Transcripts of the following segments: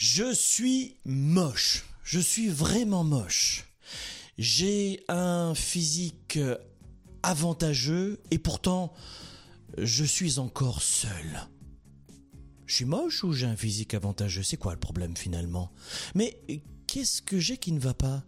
Je suis moche. Je suis vraiment moche. J'ai un physique avantageux et pourtant je suis encore seul. Je suis moche ou j'ai un physique avantageux? C'est quoi le problème finalement? Mais qu'est-ce que j'ai qui ne va pas?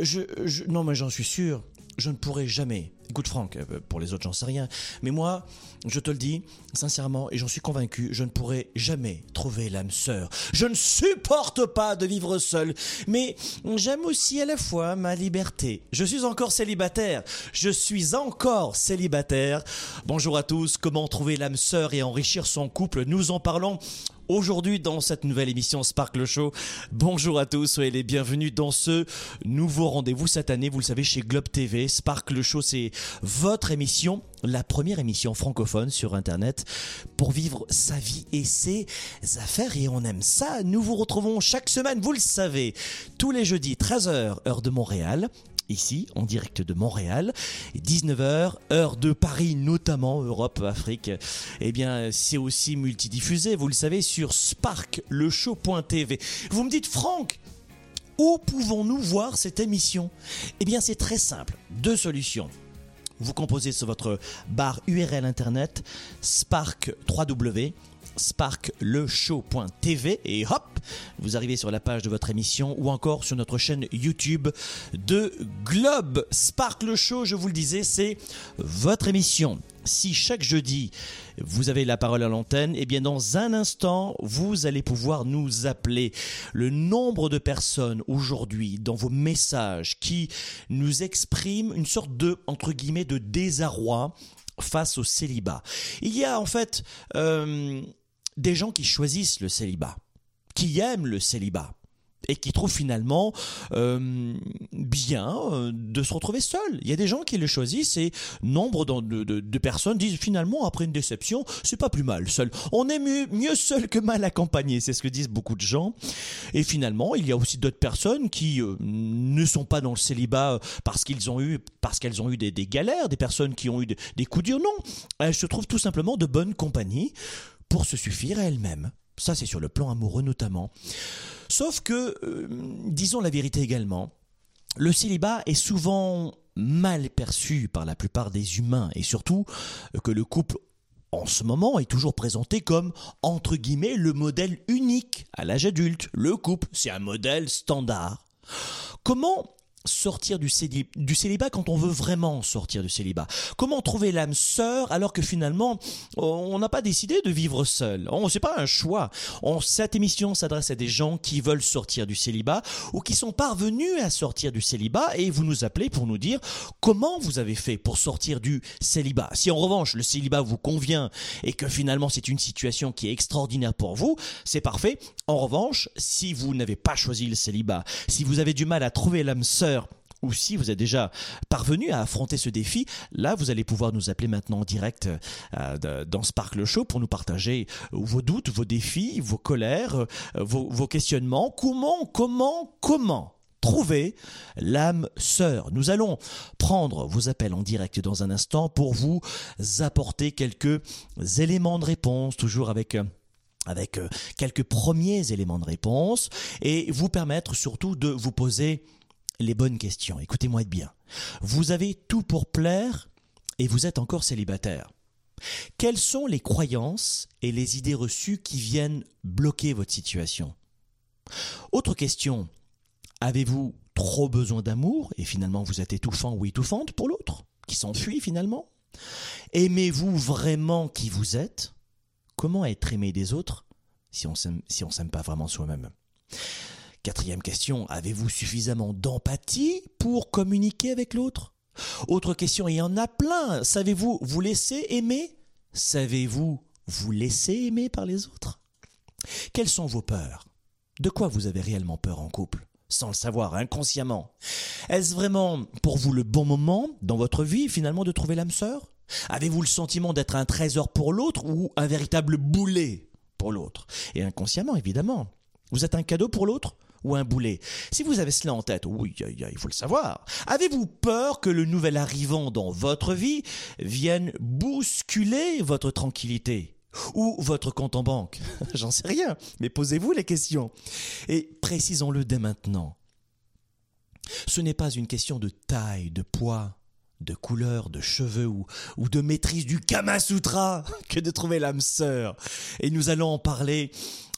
Je, Non mais j'en suis sûr, je ne pourrai jamais. Écoute Franck, euh, pour les autres j'en sais rien, mais moi, je te le dis sincèrement et j'en suis convaincu, je ne pourrai jamais trouver l'âme sœur. Je ne supporte pas de vivre seul, mais j'aime aussi à la fois ma liberté. Je suis encore célibataire. Je suis encore célibataire. Bonjour à tous, comment trouver l'âme sœur et enrichir son couple? Nous en parlons aujourd'hui dans cette nouvelle émission Sparkle Show. Bonjour à tous, soyez les bienvenus dans ce nouveau rendez-vous cette année, vous le savez, chez Globe TV. Sparkle Show, c'est votre émission, la première émission francophone sur Internet pour vivre sa vie et ses affaires et on aime ça. Nous vous retrouvons chaque semaine, vous le savez, tous les jeudis 13h heure de Montréal ici en direct de Montréal. 19h heure de Paris notamment Europe Afrique. Eh bien c'est aussi multidiffusé vous le savez sur sparkleshow.tv vous me dites Franck où pouvons-nous voir cette émission? Eh bien c'est très simple. Deux solutions. Vous composez sur votre barre URL internet spark 3w sparkleshow.tv et hop, vous arrivez sur la page de votre émission ou encore sur notre chaîne YouTube de Globe. Sparkle Show, je vous le disais, c'est votre émission. Si chaque jeudi vous avez la parole à l'antenne, eh bien dans un instant, vous allez pouvoir nous appeler. Le nombre de personnes aujourd'hui dans vos messages qui nous expriment une sorte de entre guillemets de désarroi face au célibat. Il y a en fait euh, des gens qui choisissent le célibat, qui aiment le célibat et qui trouvent finalement euh, bien euh, de se retrouver seul. Il y a des gens qui le choisissent et nombre de, personnes disent finalement après une déception, c'est pas plus mal seul. On est mieux, seul que mal accompagné, c'est ce que disent beaucoup de gens. Et finalement, il y a aussi d'autres personnes qui euh, ne sont pas dans le célibat parce qu'ils ont eu parce qu'elles ont eu des, des, galères, des personnes qui ont eu des, des coups durs. Non, elles se trouvent tout simplement de bonne compagnie pour se suffire à elle-même. Ça, c'est sur le plan amoureux notamment. Sauf que, euh, disons la vérité également, le célibat est souvent mal perçu par la plupart des humains et surtout que le couple en ce moment est toujours présenté comme entre guillemets le modèle unique à l'âge adulte. Le couple, c'est un modèle standard. Comment sortir du, célibat, quand on veut vraiment sortir du célibat Comment trouver l'âme sœur alors que finalement on n'a pas décidé de vivre seul? On c'est pas un choix. Cette émission s'adresse à des gens qui veulent sortir du célibat ou qui sont parvenus à sortir du célibat et vous nous appelez pour nous dire comment vous avez fait pour sortir du célibat. Si en revanche le célibat vous convient et que finalement c'est une situation qui est extraordinaire pour vous, c'est parfait. En revanche, si vous n'avez pas choisi le célibat, si vous avez du mal à trouver l'âme sœur ou si vous êtes déjà parvenu à affronter ce défi, là vous allez pouvoir nous appeler maintenant en direct euh, dans Sparkle Show pour nous partager vos doutes, vos défis, vos colères, euh, vos, vos questionnements. Comment, comment, comment trouver l'âme sœur? Nous allons prendre vos appels en direct dans un instant pour vous apporter quelques éléments de réponse, toujours avec euh, avec quelques premiers éléments de réponse et vous permettre surtout de vous poser les bonnes questions. Écoutez-moi bien. Vous avez tout pour plaire et vous êtes encore célibataire. Quelles sont les croyances et les idées reçues qui viennent bloquer votre situation? Autre question, avez-vous trop besoin d'amour et finalement vous êtes étouffant ou étouffante pour l'autre, qui s'enfuit finalement? Aimez-vous vraiment qui vous êtes? Comment être aimé des autres si on on s'aime pas vraiment soi-même? Quatrième question, avez-vous suffisamment d'empathie pour communiquer avec l'autre? Autre question, il y en a plein. Savez-vous vous laisser aimer? Savez-vous vous laisser aimer par les autres? Quelles sont vos peurs? De quoi vous avez réellement peur en couple sans le savoir, inconsciemment? Est-ce vraiment pour vous le bon moment dans votre vie finalement de trouver l'âme sœur? Avez-vous le sentiment d'être un trésor pour l'autre ou un véritable boulet pour l'autre? Et inconsciemment, évidemment. Vous êtes un cadeau pour l'autre? Ou un boulet Si vous avez cela en tête, oui, il faut le savoir. Avez-vous peur que le nouvel arrivant dans votre vie vienne bousculer votre tranquillité ou votre compte en banque? J'en sais rien, mais posez-vous les questions. Et précisons-le dès maintenant. Ce n'est pas une question de taille, de poids, de couleur, de cheveux ou, de maîtrise du Kama Sutra que de trouver l'âme sœur. Et nous allons en parler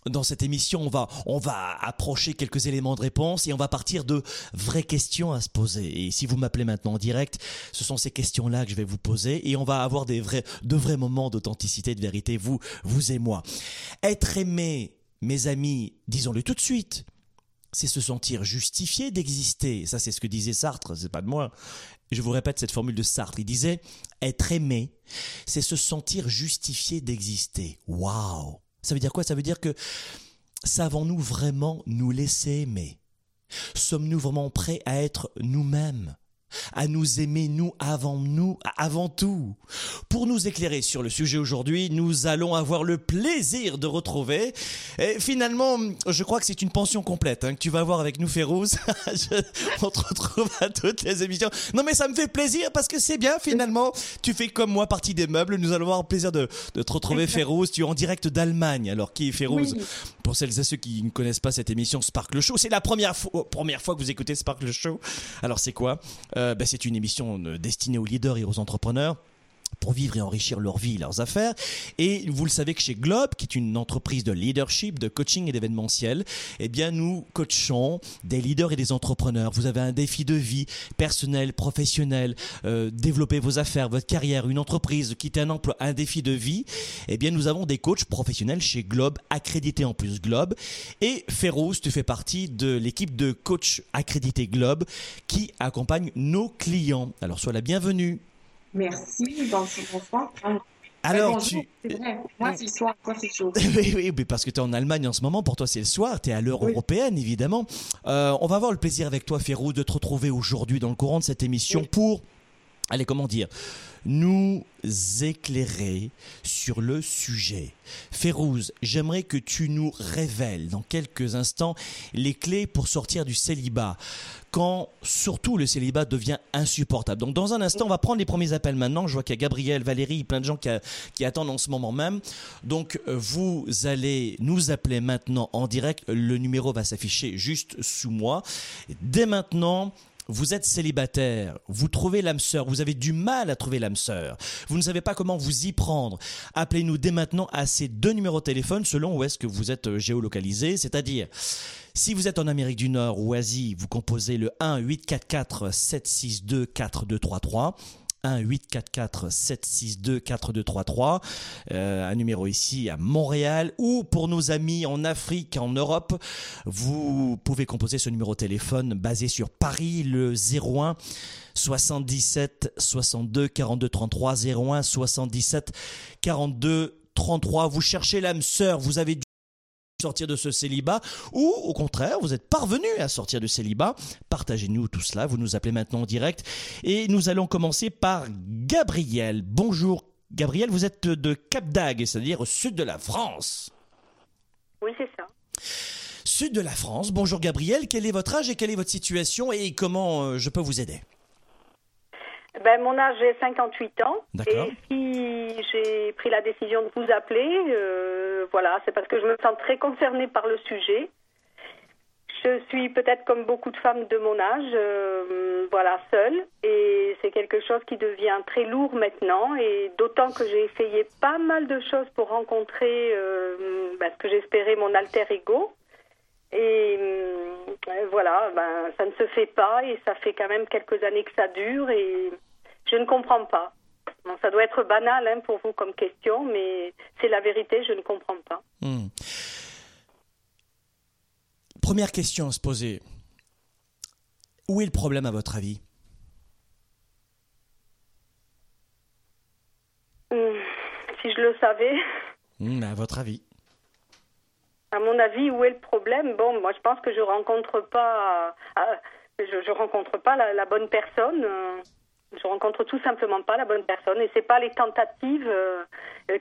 dans cette émission, on va, on va approcher quelques éléments de réponse et on va partir de vraies questions à se poser. Et si vous m'appelez maintenant en direct, ce sont ces questions-là que je vais vous poser et on va avoir des vrais, de vrais moments d'authenticité, de vérité, vous, vous et moi. Être aimé, mes amis, disons-le tout de suite, c'est se sentir justifié d'exister. Ça, c'est ce que disait Sartre, c'est pas de moi. Je vous répète cette formule de Sartre. Il disait, être aimé, c'est se sentir justifié d'exister. Waouh! Ça veut dire quoi? Ça veut dire que savons-nous vraiment nous laisser aimer? Sommes-nous vraiment prêts à être nous-mêmes? À nous aimer nous avant nous, avant tout. Pour nous éclairer sur le sujet aujourd'hui, nous allons avoir le plaisir de retrouver. Et finalement, je crois que c'est une pension complète hein, que tu vas avoir avec nous, Férouz. on te retrouve à toutes les émissions. Non, mais ça me fait plaisir parce que c'est bien finalement. Tu fais comme moi partie des meubles. Nous allons avoir le plaisir de, de te retrouver, Férouz. Tu es en direct d'Allemagne. Alors, qui est Férouz Pour celles et ceux qui ne connaissent pas cette émission Sparkle Show, c'est la première fois, première fois que vous écoutez Sparkle Show. Alors, c'est quoi? Euh, ben, c'est une émission euh, destinée aux leaders et aux entrepreneurs pour vivre et enrichir leur vie, leurs affaires. Et vous le savez que chez Globe, qui est une entreprise de leadership, de coaching et d'événementiel, eh bien, nous coachons des leaders et des entrepreneurs. Vous avez un défi de vie personnel, professionnel, euh, développer vos affaires, votre carrière, une entreprise, quitter un emploi, un défi de vie. Eh bien, nous avons des coachs professionnels chez Globe, accrédités en plus Globe. Et Férouz, tu fais partie de l'équipe de coachs accrédités Globe qui accompagne nos clients. Alors, sois la bienvenue. Merci, bonsoir. Alors, tu. Moi, c'est le soir, toi, c'est chaud. oui, oui, parce que tu es en Allemagne en ce moment. Pour toi, c'est le soir. Tu es à l'heure européenne, évidemment. Euh, on va avoir le plaisir avec toi, Ferrou, de te retrouver aujourd'hui dans le courant de cette émission pour. Allez, comment dire nous éclairer sur le sujet. Férouz, j'aimerais que tu nous révèles dans quelques instants les clés pour sortir du célibat, quand surtout le célibat devient insupportable. Donc dans un instant, on va prendre les premiers appels maintenant. Je vois qu'il y a Gabriel, Valérie, plein de gens qui, attendent en ce moment même. Donc vous allez nous appeler maintenant en direct. Le numéro va s'afficher juste sous moi. Dès maintenant, vous êtes célibataire, vous trouvez l'âme sœur, vous avez du mal à trouver l'âme sœur, vous ne savez pas comment vous y prendre, appelez-nous dès maintenant à ces deux numéros de téléphone selon où est-ce que vous êtes euh, géolocalisé, c'est-à-dire si vous êtes en Amérique du Nord ou Asie, vous composez le 1 844 762 4233 1 844 762 4233 un numéro ici à Montréal ou pour nos amis en Afrique en Europe vous pouvez composer ce numéro de téléphone basé sur Paris le 01 77 62 42 33 01 77 42 33 vous cherchez l'âme sœur vous avez sortir de ce célibat ou au contraire vous êtes parvenu à sortir du célibat. Partagez-nous tout cela. Vous nous appelez maintenant en direct. Et nous allons commencer par Gabriel. Bonjour. Gabriel vous êtes de Cap d'Agde c'est-à-dire au sud de la France. Oui c'est ça. Sud de la France. Bonjour Gabriel. Quel est votre âge et quelle est votre situation et comment euh, je peux vous aider? Ben, mon âge est 58 ans. Et si j'ai pris la décision de vous appeler, euh, voilà, c'est parce que je me sens très concernée par le sujet. Je suis peut-être comme beaucoup de femmes de mon âge, euh, voilà, seule. Et c'est quelque chose qui devient très lourd maintenant. Et d'autant que j'ai essayé pas mal de choses pour rencontrer euh, ben, ce que j'espérais mon alter ego. Et euh, voilà, ben, ça ne se fait pas et ça fait quand même quelques années que ça dure et je ne comprends pas. ça doit être banal hein, pour vous comme question, mais c'est la vérité, je ne comprends pas. Hmm. Première question à se poser. Où est le problème à votre avis hmm, Si je le savais. Hmm, à votre avis à mon avis, où est le problème? Bon, moi, je pense que je rencontre pas, euh, je, rencontre pas la, bonne personne. Euh, je rencontre tout simplement pas la bonne personne, et c'est pas les tentatives euh,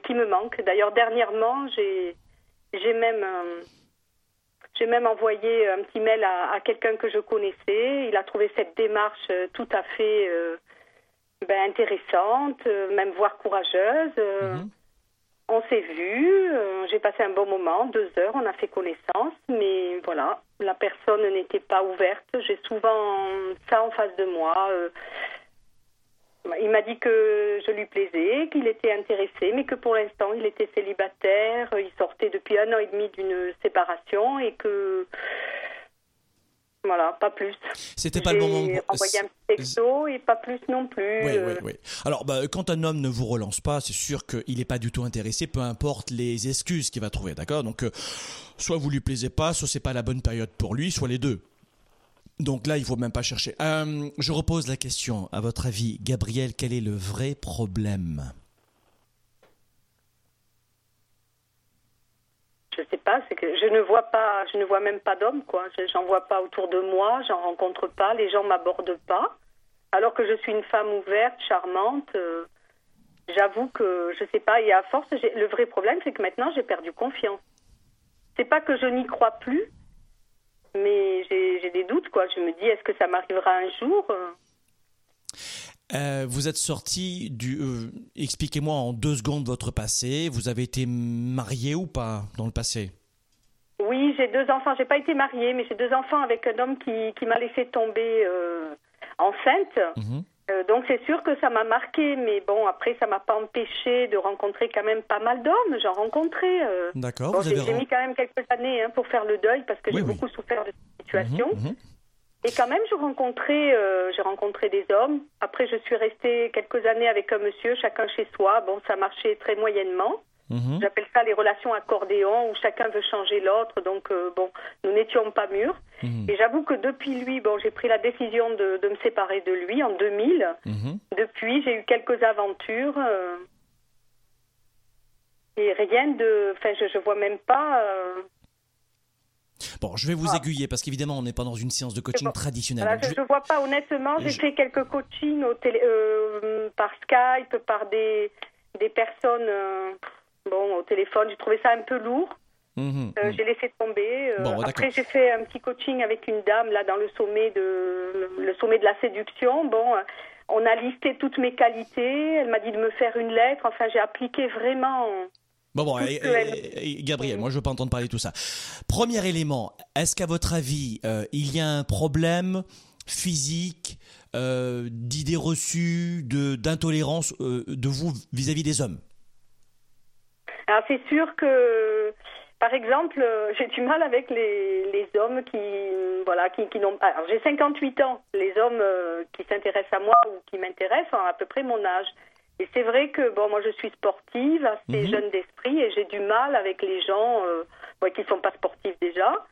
qui me manquent. D'ailleurs, dernièrement, j'ai, j'ai même, j'ai même envoyé un petit mail à, quelqu'un que je connaissais. Il a trouvé cette démarche tout à fait ben, intéressante, même voire courageuse. Mhm. On s'est vu, euh, j'ai passé un bon moment, deux heures, on a fait connaissance, mais voilà, la personne n'était pas ouverte. J'ai souvent ça en face de moi. Euh, il m'a dit que je lui plaisais, qu'il était intéressé, mais que pour l'instant il était célibataire, il sortait depuis un an et demi d'une séparation et que voilà, pas plus. C'était pas le moment. envoyé un petit texto et pas plus non plus. Oui, oui, oui. Alors, bah, quand un homme ne vous relance pas, c'est sûr qu'il n'est pas du tout intéressé, peu importe les excuses qu'il va trouver, d'accord? Donc, euh, soit vous lui plaisez pas, soit c'est pas la bonne période pour lui, soit les deux. Donc là, il faut même pas chercher. Euh, je repose la question. À votre avis, Gabriel, quel est le vrai problème? Je sais pas, c'est que je ne vois pas, je ne vois même pas d'hommes, quoi. J'en vois pas autour de moi, j'en rencontre pas, les gens m'abordent pas. Alors que je suis une femme ouverte, charmante, euh, j'avoue que je sais pas. Et à force, le vrai problème, c'est que maintenant j'ai perdu confiance. C'est pas que je n'y crois plus, mais j'ai des doutes, quoi. Je me dis, est-ce que ça m'arrivera un jour euh? Euh, vous êtes sorti du. Euh, expliquez-moi en deux secondes votre passé. Vous avez été marié ou pas dans le passé? Oui, j'ai deux enfants. J'ai pas été mariée, mais j'ai deux enfants avec un homme qui, qui m'a laissé tomber euh, enceinte. Mhm. donc c'est sûr que ça m'a marqué, mais bon après ça m'a pas empêché de rencontrer quand même pas mal d'hommes. J'en rencontrais. D'accord. j'ai mis quand même quelques années hein, pour faire le deuil parce que j'ai beaucoup souffert de cette situation. Mhm, mhm. Et quand même, j'ai rencontré, euh, j'ai rencontré des hommes. Après, je suis restée quelques années avec un monsieur, chacun chez soi. Bon, ça marchait très moyennement. Mhm. J'appelle ça les relations accordéon, où chacun veut changer l'autre. Donc, euh, bon, nous n'étions pas mûrs. Mhm. Et j'avoue que depuis lui, bon, j'ai pris la décision de, de, me séparer de lui en 2000. Mhm. Depuis, j'ai eu quelques aventures. Euh, et rien de. Enfin, je, je vois même pas. Bon, je vais vous ah. aiguiller parce qu'évidemment, on n'est pas dans une séance de coaching traditionnelle. je ne vois pas, honnêtement, j'ai fait quelques coachings au télé, euh, par Skype, par des, des personnes euh, bon, au téléphone. J'ai trouvé ça un peu lourd. Mhm, euh, mhm. J'ai laissé tomber. après, j'ai fait un petit coaching avec une dame là dans le sommet de le sommet de la séduction. Bon, on a listé toutes mes qualités. Elle m'a dit de me faire une lettre. Enfin, j'ai appliqué vraiment Bon, bon, Gabriel, moi je veux pas entendre parler de tout ça. Premier élément, est-ce qu'à votre avis, euh, il y a un problème physique, euh, d'idées reçues, de, d'intolérance euh, de vous vis-à-vis des hommes? Alors c'est sûr que, par exemple, j'ai du mal avec les, les hommes qui, voilà, qui, qui n'ont. Alors j'ai 58 ans. Les hommes qui s'intéressent à moi ou qui m'intéressent ont à peu près mon âge. Et c'est vrai que bon, moi je suis sportive, assez mhm. jeune d'esprit, et j'ai du mal avec les gens euh, qui ne sont pas sportifs déjà,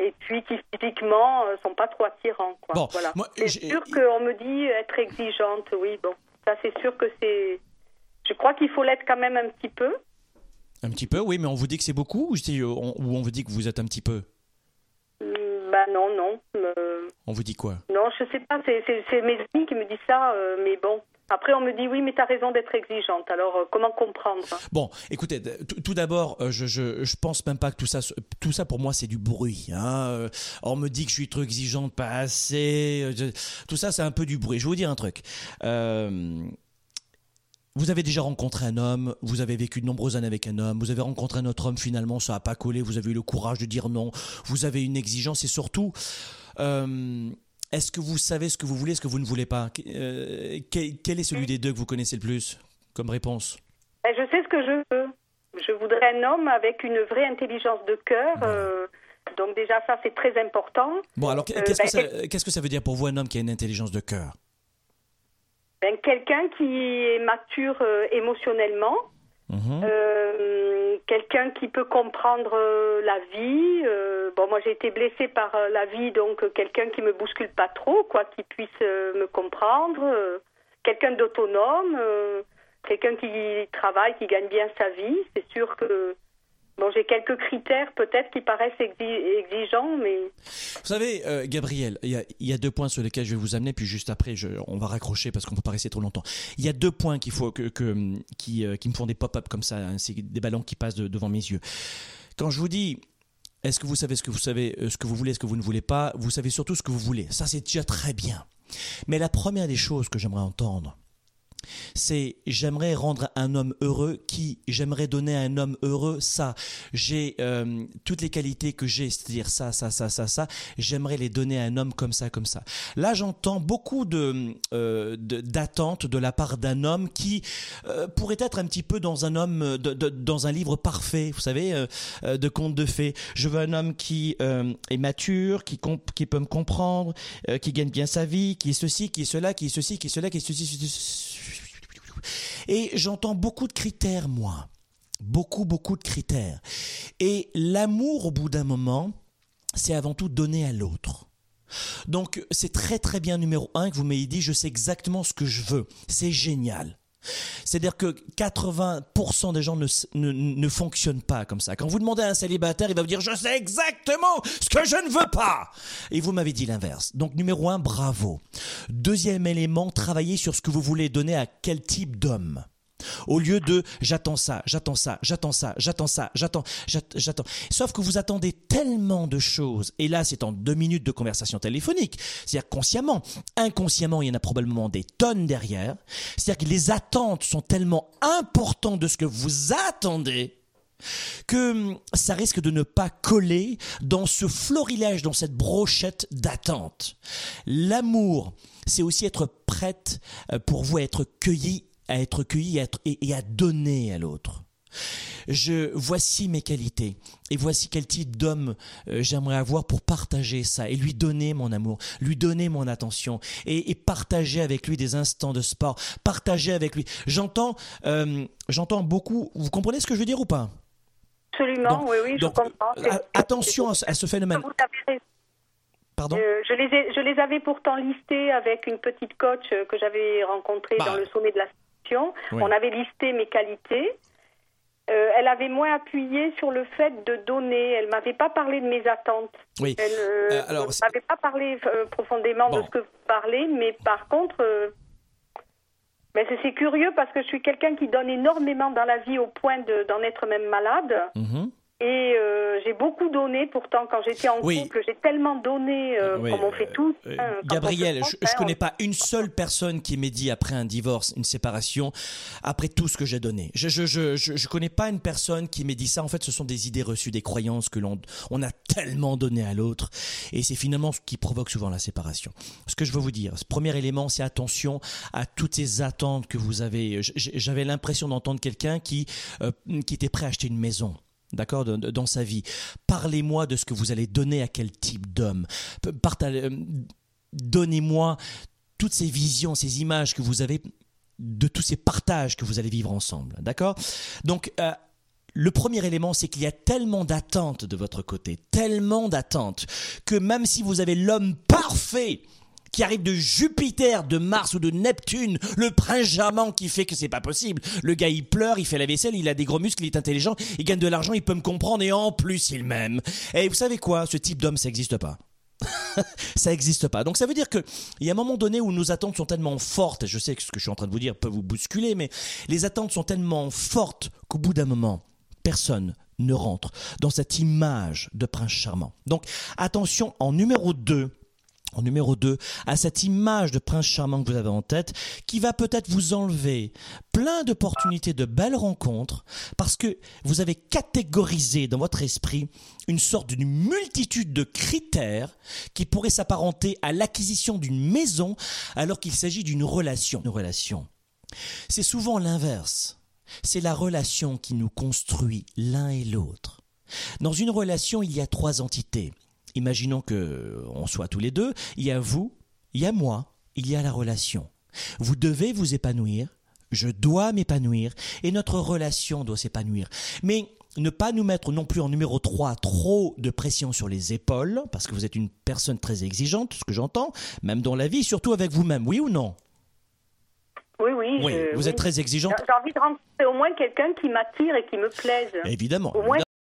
et puis qui physiquement ne euh, sont pas trop attirants. Quoi. Bon, voilà. c'est sûr qu'on me dit être exigeante, oui, bon, ça c'est sûr que c'est. Je crois qu'il faut l'être quand même un petit peu. Un petit peu, oui, mais on vous dit que c'est beaucoup ou on, ou on vous dit que vous êtes un petit peu? Hmm, Bah non, non. On vous dit quoi? Non, je sais pas, c'est mes amis qui me disent ça, euh, mais bon. Après, on me dit oui, mais tu as raison d'être exigeante. Alors, euh, comment comprendre Bon, écoutez, tout d'abord, euh, je, je, je, pense même pas que tout ça, tout ça pour moi, c'est du bruit. Hein. Euh, on me dit que je suis trop exigeante, pas assez. tout ça, c'est un peu du bruit. Je vais vous dire un truc. Vous avez déjà rencontré un homme, vous avez vécu de nombreuses années avec un homme, vous avez rencontré un autre homme, finalement, ça n'a pas collé, vous avez eu le courage de dire non, vous avez une exigence et surtout, est-ce que vous savez ce que vous voulez, ce que vous ne voulez pas? Euh, quel, est celui des deux que vous connaissez le plus comme réponse? Ben, Je sais ce que je veux. Je voudrais un homme avec une vraie intelligence de cœur, euh, Donc déjà, ça, c'est très important. Bon, alors qu'est-ce, que euh, ben, qu'est-ce que ça veut dire pour vous un homme qui a une intelligence de cœur? Ben, Quelqu'un qui est mature euh, émotionnellement, mhm. euh, quelqu'un qui peut comprendre la vie. bon, moi j'ai été blessée par la vie, donc quelqu'un qui me bouscule pas trop, quoi, qui puisse me comprendre. quelqu'un d'autonome, quelqu'un qui travaille, qui gagne bien sa vie. C'est sûr que Bon, j'ai quelques critères peut-être qui paraissent exigeants, mais... Vous savez, euh, Gabriel, il y, a deux points sur lesquels je vais vous amener, puis juste après, on va raccrocher parce qu'on ne peut pas rester trop longtemps. Il y a deux points qu'il faut que, qui, euh, qui, me font des pop-up comme ça, hein, des ballons qui passent devant mes yeux. Quand je vous dis, est-ce que vous savez ce que vous savez, euh, ce que vous voulez, ce que vous ne voulez pas, vous savez surtout ce que vous voulez. Ça, c'est déjà très bien. Mais la première des choses que j'aimerais entendre, c'est j'aimerais rendre un homme heureux qui j'aimerais donner à un homme heureux ça. J'ai euh, toutes les qualités que j'ai c'est-à-dire ça ça ça ça ça j'aimerais les donner à un homme comme ça comme ça. Là j'entends beaucoup de euh, d'attentes de, la part d'un homme qui euh, pourrait être un petit peu dans un homme dans un livre parfait vous savez de contes de fées. Je veux un homme qui est mature qui qui peut me comprendre qui gagne bien sa vie qui est ceci qui est cela qui est ceci qui est cela qui est ceci, ceci et j'entends beaucoup de critères, moi. Beaucoup, beaucoup de critères. Et l'amour, au bout d'un moment, c'est avant tout donner à l'autre. Donc c'est très très bien numéro un que vous m'ayez dit je sais exactement ce que je veux. C'est génial. C'est-à-dire que 80% des gens ne, ne, fonctionnent pas comme ça. Quand vous demandez à un célibataire, il va vous dire je sais exactement ce que je ne veux pas. Et vous m'avez dit l'inverse. Donc numéro un, bravo. Deuxième élément, travaillez sur ce que vous voulez donner à quel type d'homme? Au lieu de j'attends ça, j'attends ça, j'attends ça, j'attends ça, j'attends, j'attends. Sauf que vous attendez tellement de choses. Et là, c'est en deux minutes de conversation téléphonique. C'est-à-dire consciemment. Inconsciemment, il y en a probablement des tonnes derrière. C'est-à-dire que les attentes sont tellement importantes de ce que vous attendez que hum, ça risque de ne pas coller dans ce florilège, dans cette brochette d'attente. L'amour, c'est aussi être prête euh, pour vous être cueilli à être cueilli et, à donner à l'autre. Je voici mes qualités et voici quel type d'homme euh, j'aimerais avoir pour partager ça et lui donner mon amour, lui donner mon attention et, partager avec lui des instants de sport, partager avec lui. J'entends, euh, j'entends beaucoup. Vous comprenez ce que je veux dire ou pas? Absolument, oui, oui, je comprends. Euh, attention à, ce phénomène. Pardon? je, les je les avais pourtant listés avec une petite coach que j'avais rencontrée bah. dans le sommet de la on avait listé mes qualités. Euh, elle avait moins appuyé sur le fait de donner. Elle m'avait pas parlé de mes attentes. Oui. Elle euh, euh, m'avait pas parlé profondément de ce que vous parlez, mais par contre, mais c'est curieux parce que je suis quelqu'un qui donne énormément dans la vie au point d'en être même malade. Mhm. Et euh, j'ai beaucoup donné, pourtant, quand j'étais en couple, j'ai tellement donné, euh, comme on fait tous. Euh, hein, Gabriel, je ne connais pas une seule personne qui m'ait dit après un divorce, une séparation, après tout ce que j'ai donné. Je je, je, je, connais pas une personne qui m'ait dit ça. En fait, ce sont des idées reçues, des croyances que l'on on a tellement donné à l'autre. Et c'est finalement ce qui provoque souvent la séparation. Ce que je veux vous dire, ce premier élément, c'est attention à toutes ces attentes que vous avez. J'avais l'impression d'entendre quelqu'un qui, qui était prêt à acheter une maison d'accord, dans sa vie. Parlez-moi de ce que vous allez donner à quel type d'homme. Euh, donnez-moi toutes ces visions, ces images que vous avez de tous ces partages que vous allez vivre ensemble, d'accord? Donc, euh, le premier élément, c'est qu'il y a tellement d'attentes de votre côté, tellement d'attentes, que même si vous avez l'homme parfait, qui arrive de Jupiter, de Mars ou de Neptune, le prince charmant qui fait que c'est pas possible. Le gars il pleure, il fait la vaisselle, il a des gros muscles, il est intelligent, il gagne de l'argent, il peut me comprendre et en plus il m'aime. Et vous savez quoi? Ce type d'homme ça n'existe pas. ça n'existe pas. Donc ça veut dire qu'il y a un moment donné où nos attentes sont tellement fortes, je sais que ce que je suis en train de vous dire peut vous bousculer, mais les attentes sont tellement fortes qu'au bout d'un moment, personne ne rentre dans cette image de prince charmant. Donc attention, en numéro 2, numéro 2, à cette image de prince charmant que vous avez en tête, qui va peut-être vous enlever plein d'opportunités de belles rencontres, parce que vous avez catégorisé dans votre esprit une sorte d'une multitude de critères qui pourraient s'apparenter à l'acquisition d'une maison alors qu'il s'agit d'une relation. Une relation. C'est souvent l'inverse. C'est la relation qui nous construit l'un et l'autre. Dans une relation, il y a trois entités. Imaginons que on soit tous les deux. Il y a vous, il y a moi, il y a la relation. Vous devez vous épanouir. Je dois m'épanouir et notre relation doit s'épanouir. Mais ne pas nous mettre non plus en numéro 3 trop de pression sur les épaules, parce que vous êtes une personne très exigeante, ce que j'entends, même dans la vie, surtout avec vous-même, oui ou non? Oui, oui. vous êtes très exigeante. J'ai envie de rencontrer au moins quelqu'un qui m'attire et qui me plaise. Évidemment.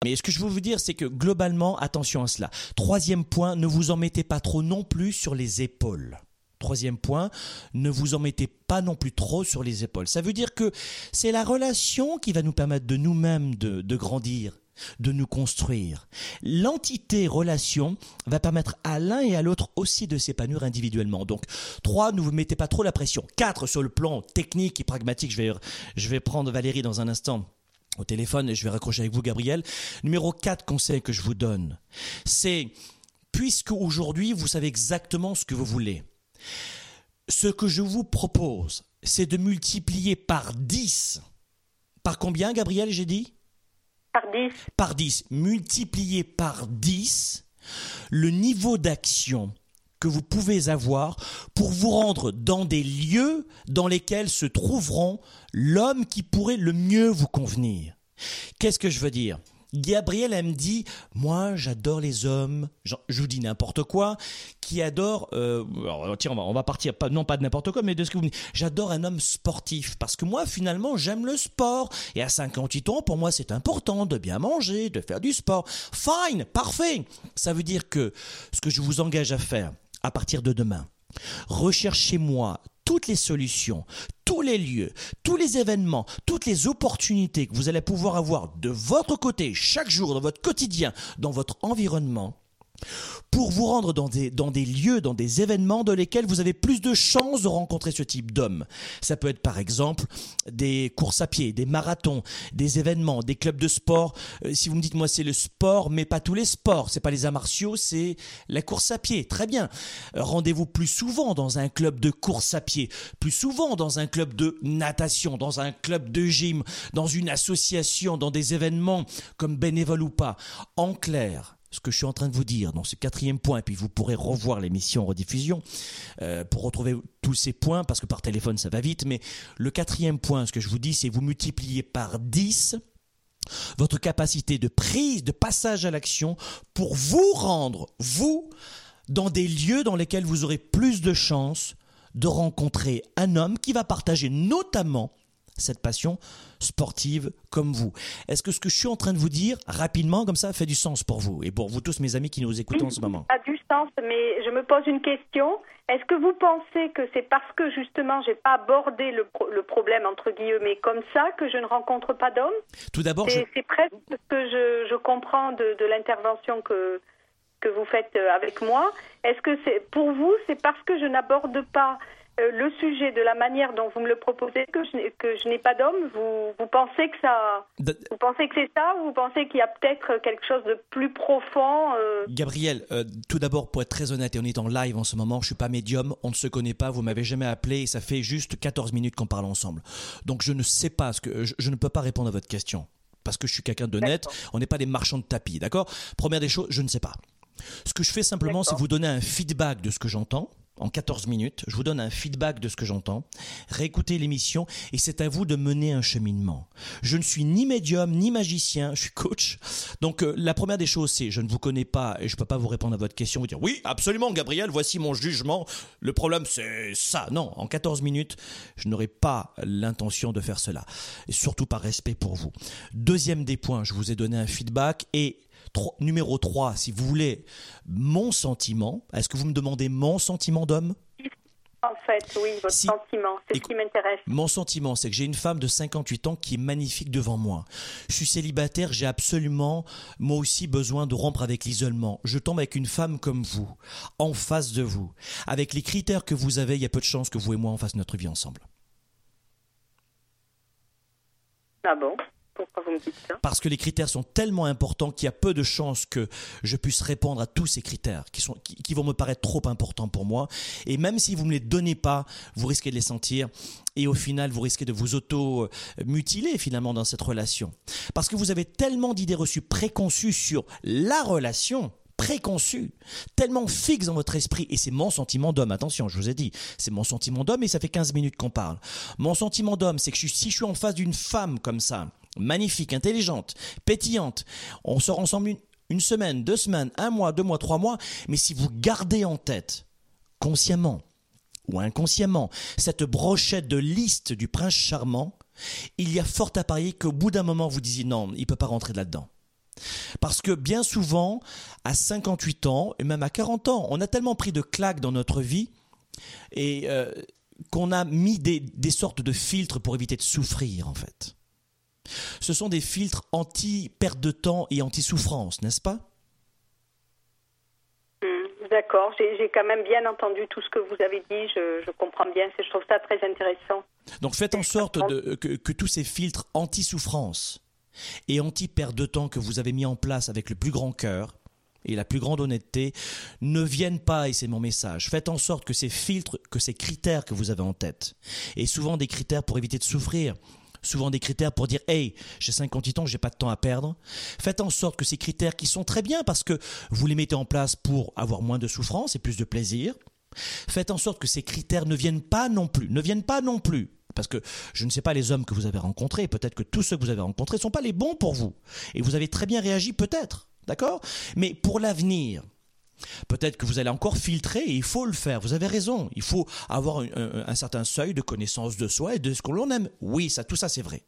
Mais ce que je veux vous dire, c'est que globalement, attention à cela. Troisième point, ne vous en mettez pas trop non plus sur les épaules. Troisième point, ne vous en mettez pas non plus trop sur les épaules. Ça veut dire que c'est la relation qui va nous permettre de nous-mêmes de, grandir, de nous construire. L'entité relation va permettre à l'un et à l'autre aussi de s'épanouir individuellement. Donc, trois, ne vous mettez pas trop la pression. Quatre, sur le plan technique et pragmatique, je vais, je vais prendre Valérie dans un instant au téléphone et je vais raccrocher avec vous, Gabriel. Numéro 4 conseil que je vous donne, c'est, puisque aujourd'hui vous savez exactement ce que vous voulez, ce que je vous propose, c'est de multiplier par 10. Par combien, Gabriel, j'ai dit? Par 10. Par 10. Multiplier par 10 le niveau d'action que vous pouvez avoir pour vous rendre dans des lieux dans lesquels se trouveront l'homme qui pourrait le mieux vous convenir. Qu'est-ce que je veux dire? Gabriel, elle me dit, moi, j'adore les hommes, je vous dis n'importe quoi, qui adore, euh, tiens, on va, partir, pas, non pas de n'importe quoi, mais de ce que vous me dites. J'adore un homme sportif, parce que moi, finalement, j'aime le sport. Et à 58 ans, pour moi, c'est important de bien manger, de faire du sport. Fine, parfait. Ça veut dire que ce que je vous engage à faire à partir de demain, recherchez-moi toutes les solutions, tous les lieux, tous les événements, toutes les opportunités que vous allez pouvoir avoir de votre côté chaque jour dans votre quotidien, dans votre environnement pour vous rendre dans des, lieux, dans des événements dans lesquels vous avez plus de chances de rencontrer ce type d'hommes. Ça peut être par exemple des courses à pied, des marathons, des événements, des clubs de sport. Euh, si vous me dites moi c'est le sport, mais pas tous les sports, c'est pas les arts martiaux, c'est la course à pied. Très bien. Euh, rendez-vous plus souvent dans un club de course à pied, plus souvent dans un club de natation, dans un club de gym, dans une association, dans des événements comme bénévole ou pas. En clair, ce que je suis en train de vous dire. Dans ce quatrième point, et puis vous pourrez revoir l'émission en rediffusion euh, pour retrouver tous ces points, parce que par téléphone ça va vite, mais le quatrième point, ce que je vous dis, c'est vous multipliez par 10 votre capacité de prise, de passage à l'action pour vous rendre, vous, dans des lieux dans lesquels vous aurez plus de chances de rencontrer un homme qui va partager notamment cette passion sportive comme vous. Est-ce que ce que je suis en train de vous dire rapidement comme ça fait du sens pour vous et pour vous tous mes amis qui nous écoutent en ce moment? A du sens, mais je me pose une question. Est-ce que vous pensez que c'est parce que justement j'ai pas abordé le, problème entre guillemets comme ça que je ne rencontre pas d'hommes? Tout d'abord, c'est presque ce que je, comprends de, de l'intervention que que vous faites euh, avec moi. Est-ce que c'est pour vous c'est parce que je n'aborde pas euh, le sujet de la manière dont vous me le proposez que je, que je n'ai pas d'homme, vous, vous pensez que ça, vous pensez que c'est ça ou vous pensez qu'il y a peut-être quelque chose de plus profond euh? Gabriel, euh, tout d'abord pour être très honnête et on est en live en ce moment, je suis pas médium, on ne se connaît pas, vous m'avez jamais appelé et ça fait juste 14 minutes qu'on parle ensemble. Donc je ne sais pas ce que je, ne peux pas répondre à votre question parce que je suis quelqu'un d'honnête, on n'est pas des marchands de tapis, d'accord? Première des choses, je ne sais pas. Ce que je fais simplement, c'est vous donner un feedback de ce que j'entends en 14 minutes. Je vous donne un feedback de ce que j'entends. Réécoutez l'émission et c'est à vous de mener un cheminement. Je ne suis ni médium ni magicien, je suis coach. Donc euh, la première des choses c'est je ne vous connais pas et je ne peux pas vous répondre à votre question, vous dire oui, absolument Gabriel, voici mon jugement. Le problème c'est ça. Non, en 14 minutes, je n'aurai pas l'intention de faire cela. Et surtout par respect pour vous. Deuxième des points, je vous ai donné un feedback et numéro 3, si vous voulez, mon sentiment. Est-ce que vous me demandez mon sentiment d'homme? En fait, oui, votre sentiment, c'est ce qui m'intéresse. Mon sentiment, c'est que j'ai une femme de 58 ans qui est magnifique devant moi. Je suis célibataire, j'ai absolument, moi aussi, besoin de rompre avec l'isolement. Je tombe avec une femme comme vous, en face de vous. Avec les critères que vous avez, il y a peu de chances que vous et moi, on fasse notre vie ensemble. Ah bon? Parce que les critères sont tellement importants qu'il y a peu de chances que je puisse répondre à tous ces critères qui, sont, qui, vont me paraître trop importants pour moi. Et même si vous ne me les donnez pas, vous risquez de les sentir. Et au final, vous risquez de vous auto-mutiler finalement dans cette relation. Parce que vous avez tellement d'idées reçues préconçues sur la relation préconçu, tellement fixe dans votre esprit, et c'est mon sentiment d'homme, attention, je vous ai dit, c'est mon sentiment d'homme et ça fait 15 minutes qu'on parle. Mon sentiment d'homme, c'est que si je suis en face d'une femme comme ça, magnifique, intelligente, pétillante, on sort ensemble une, une semaine, deux semaines, un mois, deux mois, trois mois, mais si vous gardez en tête, consciemment ou inconsciemment, cette brochette de liste du prince charmant, il y a fort à parier qu'au bout d'un moment, vous disiez non, il ne peut pas rentrer là-dedans. Parce que bien souvent, à 58 ans, et même à 40 ans, on a tellement pris de claques dans notre vie et euh, qu'on a mis des, sortes de filtres pour éviter de souffrir, en fait. Ce sont des filtres anti-perte de temps et anti-souffrance, n'est-ce pas? Hmm, D'accord, j'ai quand même bien entendu tout ce que vous avez dit, je, comprends bien, je trouve ça très intéressant. Donc faites en sorte que tous ces filtres anti-souffrance et anti-perte de temps que vous avez mis en place avec le plus grand cœur et la plus grande honnêteté ne viennent pas, et c'est mon message. Faites en sorte que ces filtres, que ces critères que vous avez en tête, et souvent des critères pour éviter de souffrir, souvent des critères pour dire hey j'ai 50 ans j'ai pas de temps à perdre faites en sorte que ces critères qui sont très bien parce que vous les mettez en place pour avoir moins de souffrance et plus de plaisir faites en sorte que ces critères ne viennent pas non plus ne viennent pas non plus parce que je ne sais pas les hommes que vous avez rencontrés, peut-être que tous ceux que vous avez rencontrés ne sont pas les bons pour vous. Et vous avez très bien réagi, peut-être. D'accord? Mais pour l'avenir, Peut-être que vous allez encore filtrer et il faut le faire. Vous avez raison. Il faut avoir un, certain seuil de connaissance de soi et de ce que l'on aime. Oui, ça, tout ça, c'est vrai.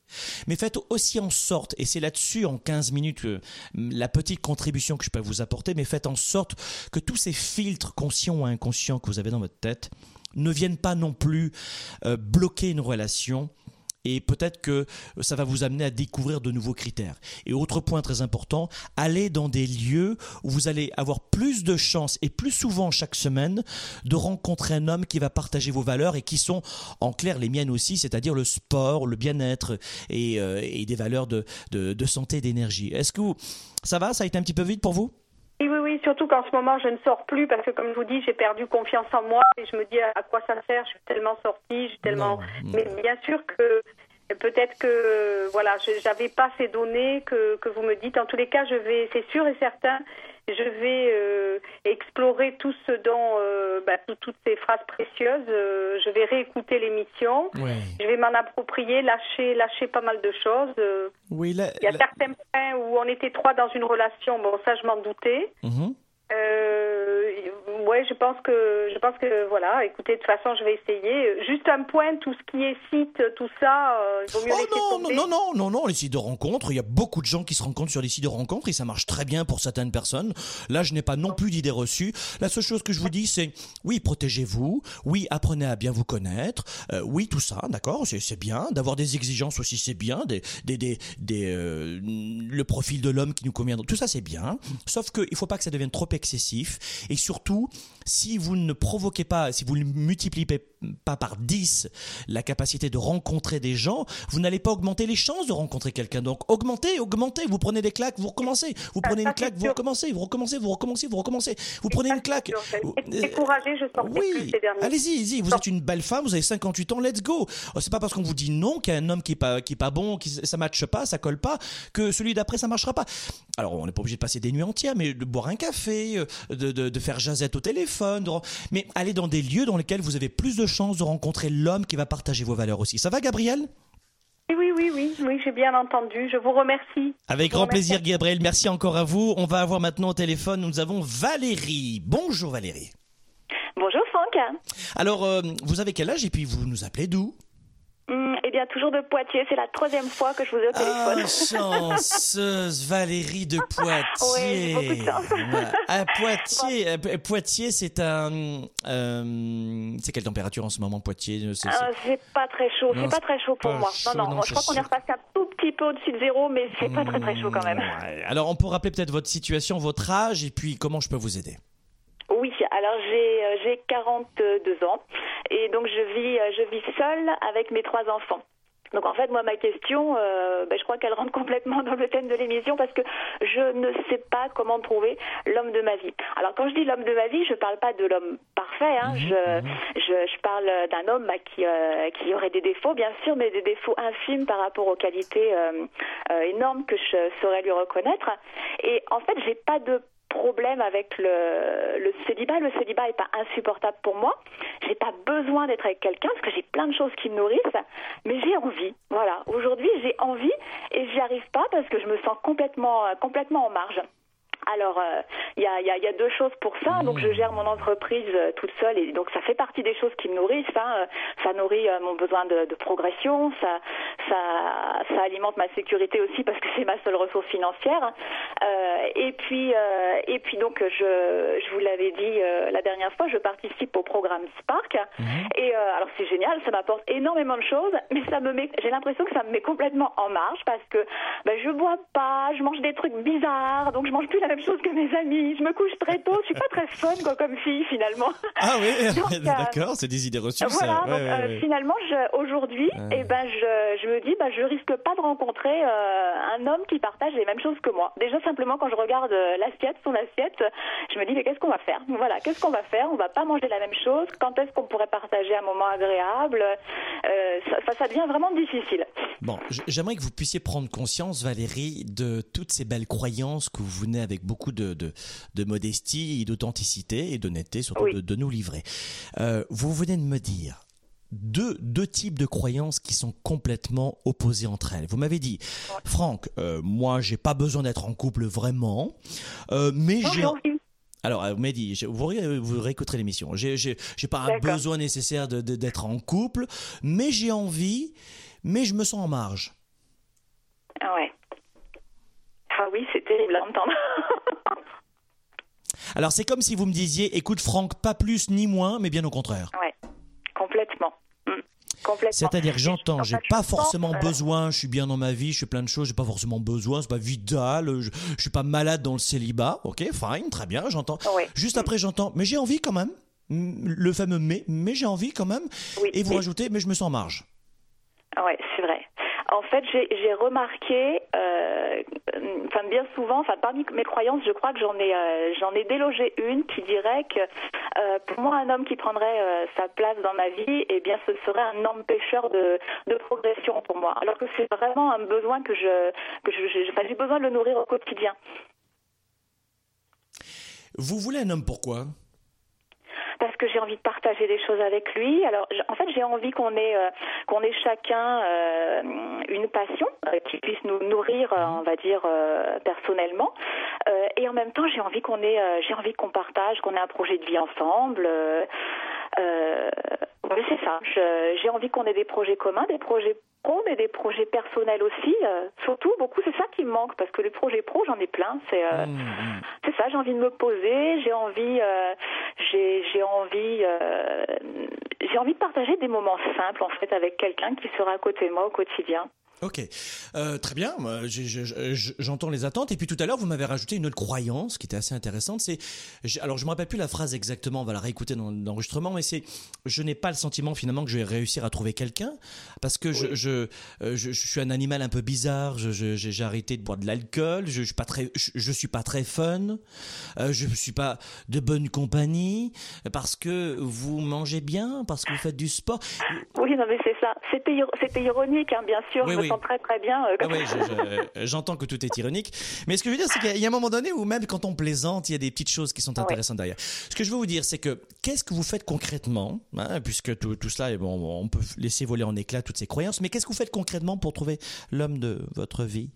Mais faites aussi en sorte, et c'est là-dessus en 15 minutes la petite contribution que je peux vous apporter, mais faites en sorte que tous ces filtres conscients ou inconscients que vous avez dans votre tête ne viennent pas non plus euh, bloquer une relation et peut-être que ça va vous amener à découvrir de nouveaux critères. Et autre point très important, allez dans des lieux où vous allez avoir plus de chances et plus souvent chaque semaine de rencontrer un homme qui va partager vos valeurs et qui sont en clair les miennes aussi, c'est-à-dire le sport, le bien-être et, euh, des valeurs de, santé et d'énergie. Est-ce que ça va? Ça a été un petit peu vite pour vous? Oui, surtout qu'en ce moment, je ne sors plus parce que, comme je vous dis, j'ai perdu confiance en moi et je me dis à quoi ça sert, je suis tellement sortie, je suis tellement... Mais bien sûr que peut-être que, voilà, je n'avais pas ces données que, que vous me dites. En tous les cas, je vais, c'est sûr et certain, je vais euh, explorer tout ce dont, euh, bah, toutes ces phrases précieuses. Euh, je vais réécouter l'émission. Je vais m'en approprier, lâcher, lâcher pas mal de choses. oui, Il y a certains points où on était trois dans une relation. Bon, ça, je m'en doutais. Mhm. Euh, ouais, je pense que je pense que voilà. Écoutez, de toute façon, je vais essayer. Juste un point, tout ce qui est site, tout ça, euh, il vaut mieux oh non, non, non, non, non, les sites de rencontres. Il y a beaucoup de gens qui se rencontrent sur les sites de rencontres et ça marche très bien pour certaines personnes. Là, je n'ai pas non plus d'idées reçues. La seule chose que je vous dis, c'est oui, protégez-vous. Oui, apprenez à bien vous connaître. Euh, oui, tout ça, d'accord, c'est bien. D'avoir des exigences aussi, c'est bien. Des, des, des, des euh, le profil de l'homme qui nous convient. Tout ça, c'est bien. Sauf qu'il faut pas que ça devienne trop excessif. Et surtout, si vous ne provoquez pas, si vous ne multipliez pas par 10 la capacité de rencontrer des gens, vous n'allez pas augmenter les chances de rencontrer quelqu'un. Donc augmentez, augmentez, vous prenez des claques, vous recommencez, vous prenez une claque, vous recommencez, vous recommencez, vous recommencez, vous recommencez, vous prenez une claque. Découragé, je oui. Allez-y, allez-y, vous êtes une belle femme, vous avez 58 ans, let's go. Oh, c'est pas parce qu'on vous dit non qu'il y a un homme qui est pas, qui est pas bon, qui ça matche pas, ça colle pas, que celui d'après ça marchera pas. Alors on n'est pas obligé de passer des nuits entières, mais de boire un café, euh, de, de, de faire jazette au téléphone, mais allez dans des lieux dans lesquels vous avez plus de chances de rencontrer l'homme qui va partager vos valeurs aussi. Ça va, Gabriel? Oui, oui, oui, oui, j'ai bien entendu. Je vous remercie. Avec grand plaisir, Gabriel. Merci encore à vous. On va avoir maintenant au téléphone, nous avons Valérie. Bonjour Valérie. Bonjour Franck. Alors, euh, vous avez quel âge et puis vous nous appelez d'où? Mm, eh bien, toujours de Poitiers. C'est la troisième fois que je vous ai au téléphone. Ah, chanceuse Valérie de Poitiers. Oui, à Poitiers, euh, Poitiers, c'est un. Euh, c'est quelle température en ce moment, Poitiers? C'est ah, pas très chaud. C'est pas très chaud pour moi. non, non. je crois qu'on est repassé un tout petit peu au-dessus de zéro, mais c'est pas très très chaud quand même. Mm, Alors, on peut rappeler peut-être votre situation, votre âge, et puis comment je peux vous aider? Oui, alors j'ai euh, j'ai 42 ans et donc je vis euh, je vis seule avec mes trois enfants. Donc en fait, moi, ma question, euh, ben, je crois qu'elle rentre complètement dans le thème de l'émission parce que je ne sais pas comment trouver l'homme de ma vie. Alors quand je dis l'homme de ma vie, je ne parle pas de l'homme parfait. Hein. Mhm, je, mhm. je, je, parle d'un homme bah, qui, euh, qui aurait des défauts, bien sûr, mais des défauts infimes par rapport aux qualités euh, euh énormes que je saurais lui reconnaître. Et en fait, j'ai pas de problème avec le, célibat. Le célibat est pas insupportable pour moi. J'ai pas besoin d'être avec quelqu'un parce que j'ai plein de choses qui me nourrissent, mais j'ai envie. Voilà. Aujourd'hui, j'ai envie et j'y arrive pas parce que je me sens complètement, complètement en marge. Alors, il euh, y, a, deux choses pour ça. Donc, je gère mon entreprise euh, toute seule et donc ça fait partie des choses qui me nourrissent. Hein. Euh, ça nourrit mon besoin de, progression, ça, ça, alimente ma sécurité aussi parce que c'est ma seule ressource financière. Et puis, et puis donc, je, je vous l'avais dit la dernière fois, je participe au programme Spark. Mhm. Et alors, c'est génial, ça m'apporte énormément de choses, mais ça me met, j'ai l'impression que ça me met complètement en marge parce que ben, je bois pas, je mange des trucs bizarres, donc je mange plus la même chose que mes amis. Je me couche très tôt. Je suis pas très fun quoi, comme fille finalement. Ah oui, euh, d'accord, c'est des idées reçues. Voilà, donc, euh, finalement, aujourd'hui, eh ben, je, je, me dis, bah, je risque pas de rencontrer euh, un homme qui partage les mêmes choses que moi. Déjà simplement quand je regarde l'assiette, son assiette, je me dis mais qu'est-ce qu'on va faire? Voilà, qu'est-ce qu'on va faire? On va pas manger la même chose. Quand est-ce qu'on pourrait partager un moment agréable? Ça, ça devient vraiment difficile. Bon, j'aimerais que vous puissiez prendre conscience, Valérie, de toutes ces belles croyances que vous venez avec beaucoup de, de, modestie et d'authenticité et d'honnêteté, surtout de, nous livrer. Euh, vous venez de me dire deux, deux types de croyances qui sont complètement opposées entre elles. Vous m'avez dit, Franck, euh, moi j'ai pas besoin d'être en couple vraiment, euh, mais j'ai... Alors, vous m'avez dit, vous, vous réécouterez l'émission. J'ai, j'ai, pas un besoin nécessaire de, d'être en couple, mais j'ai envie, mais je me sens en marge. Ah ouais. Ah oui, c'est terrible à entendre. Alors c'est comme si vous me disiez, écoute Franck, pas plus ni moins, mais bien au contraire. Ouais, complètement. Mm. Complètement. C'est-à-dire que j'entends, j'ai pas forcément euh, besoin, je suis bien dans ma vie, je fais plein de choses, j'ai pas forcément besoin, c'est pas vital, je, je, suis pas malade dans le célibat, ok, fine, très bien, j'entends. Juste après j'entends, mais j'ai envie quand même, le fameux mais, mais j'ai envie quand même, et vous rajoutez, mais je me sens en marge. Ouais. En fait, j'ai remarqué, euh, bien souvent, parmi mes croyances, je crois que j'en ai, euh, j'en ai délogé une qui dirait que euh, pour moi, un homme qui prendrait sa place dans ma vie, eh bien, ce serait un empêcheur de, de progression pour moi. Alors que c'est vraiment un besoin que je, que j'ai besoin de le nourrir au quotidien. Vous voulez un homme pourquoi? Parce que j'ai envie de partager des choses avec lui. Alors, en fait, j'ai envie qu'on ait euh, qu'on ait chacun euh, une passion euh, qui puisse nous nourrir, on va dire personnellement. et en même temps, j'ai envie qu'on ait j'ai envie qu'on partage, qu'on ait un projet de vie ensemble. oui, c'est ça. J'ai envie qu'on ait des projets communs, des projets pro, mais des projets personnels aussi. surtout, beaucoup, c'est ça qui me manque, parce que les projets pro, j'en ai plein. C'est mmh, mmh. c'est ça, j'ai envie de me poser, j'ai envie, j'ai envie, euh, j'ai envie de partager des moments simples en fait avec quelqu'un qui sera à côté de moi au quotidien. Ok, euh, très bien. J'entends les attentes. Et puis tout à l'heure, vous m'avez rajouté une autre croyance qui était assez intéressante. C'est, alors je me rappelle plus la phrase exactement. On va la réécouter dans l'enregistrement, mais c'est, je n'ai pas le sentiment finalement que je vais réussir à trouver quelqu'un parce que je, je, euh, je, je, suis un animal un peu bizarre. J'ai arrêté de boire de l'alcool. Je, je suis pas très, je, suis pas très fun. Euh, je suis pas de bonne compagnie parce que vous mangez bien, parce que vous faites du sport. Oui, non mais c'est ça. C'était ironique, hein, bien sûr. Oui, très très bien. Euh, ah j'entends que tout est ironique. Mais ce que je veux dire, c'est qu'il y a un moment donné où même quand on plaisante, il y a des petites choses qui sont intéressantes derrière. Ce que je veux vous dire, c'est que qu'est-ce que vous faites concrètement, hein, puisque tout, tout cela, bon, on peut laisser voler en éclat toutes ces croyances, mais qu'est-ce que vous faites concrètement pour trouver l'homme de votre vie?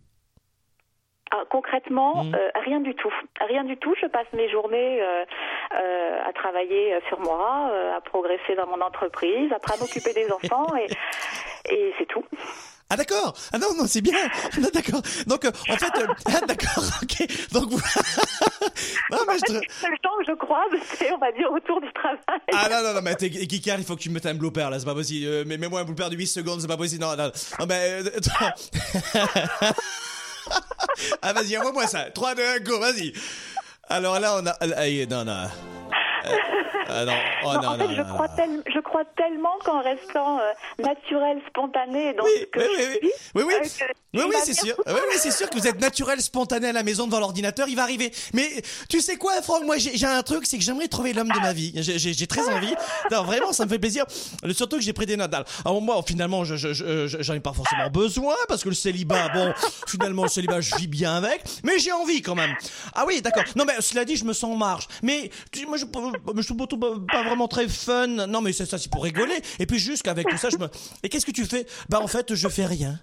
Ah, concrètement, mmh. euh, rien du tout. Rien du tout. Je passe mes journées euh, à travailler sur moi, à progresser dans mon entreprise, à m'occuper des enfants et, et c'est tout. Ah d'accord. Ah non non c'est bien. Ah, d'accord. Donc euh, en fait euh, ah, d'accord. Ok. Donc vous. non mais je. Le temps que je croise c'est on va dire autour du travail. Ah non non non mais Kikar il faut que tu me mettes un blooper là c'est pas possible. Euh, mais mets-moi un blooper de 8 secondes c'est pas possible non non non mais. Ah vas-y envoie-moi ça. 3 2 1 go vas-y. Alors là on a. Ah, non non. Euh, non. Oh, en fait, je, crois je crois tellement qu'en restant euh, naturel, spontané dans oui, oui, oui, oui, oui, oui, oui, c'est sûr. Oui, oui, c'est sûr que vous êtes naturel, spontané à la maison devant l'ordinateur, il va arriver. Mais tu sais quoi, Franck, moi j'ai un truc, c'est que j'aimerais trouver l'homme de ma vie. J'ai très envie. Non, vraiment, ça me fait plaisir. Surtout que j'ai pris des notes. Alors moi, finalement, j'en je, ai pas forcément besoin parce que le célibat, bon, finalement, le célibat, je vis bien avec, mais j'ai envie quand même. Ah oui, d'accord. Non, mais cela dit, je me sens en marge. Mais moi, je, je suis pas vraiment très fun. Non, mais c'est ça, c'est pour rigoler. Et puis juste qu'avec tout ça, je me. Et qu'est-ce que tu fais? Bah en fait, je fais rien.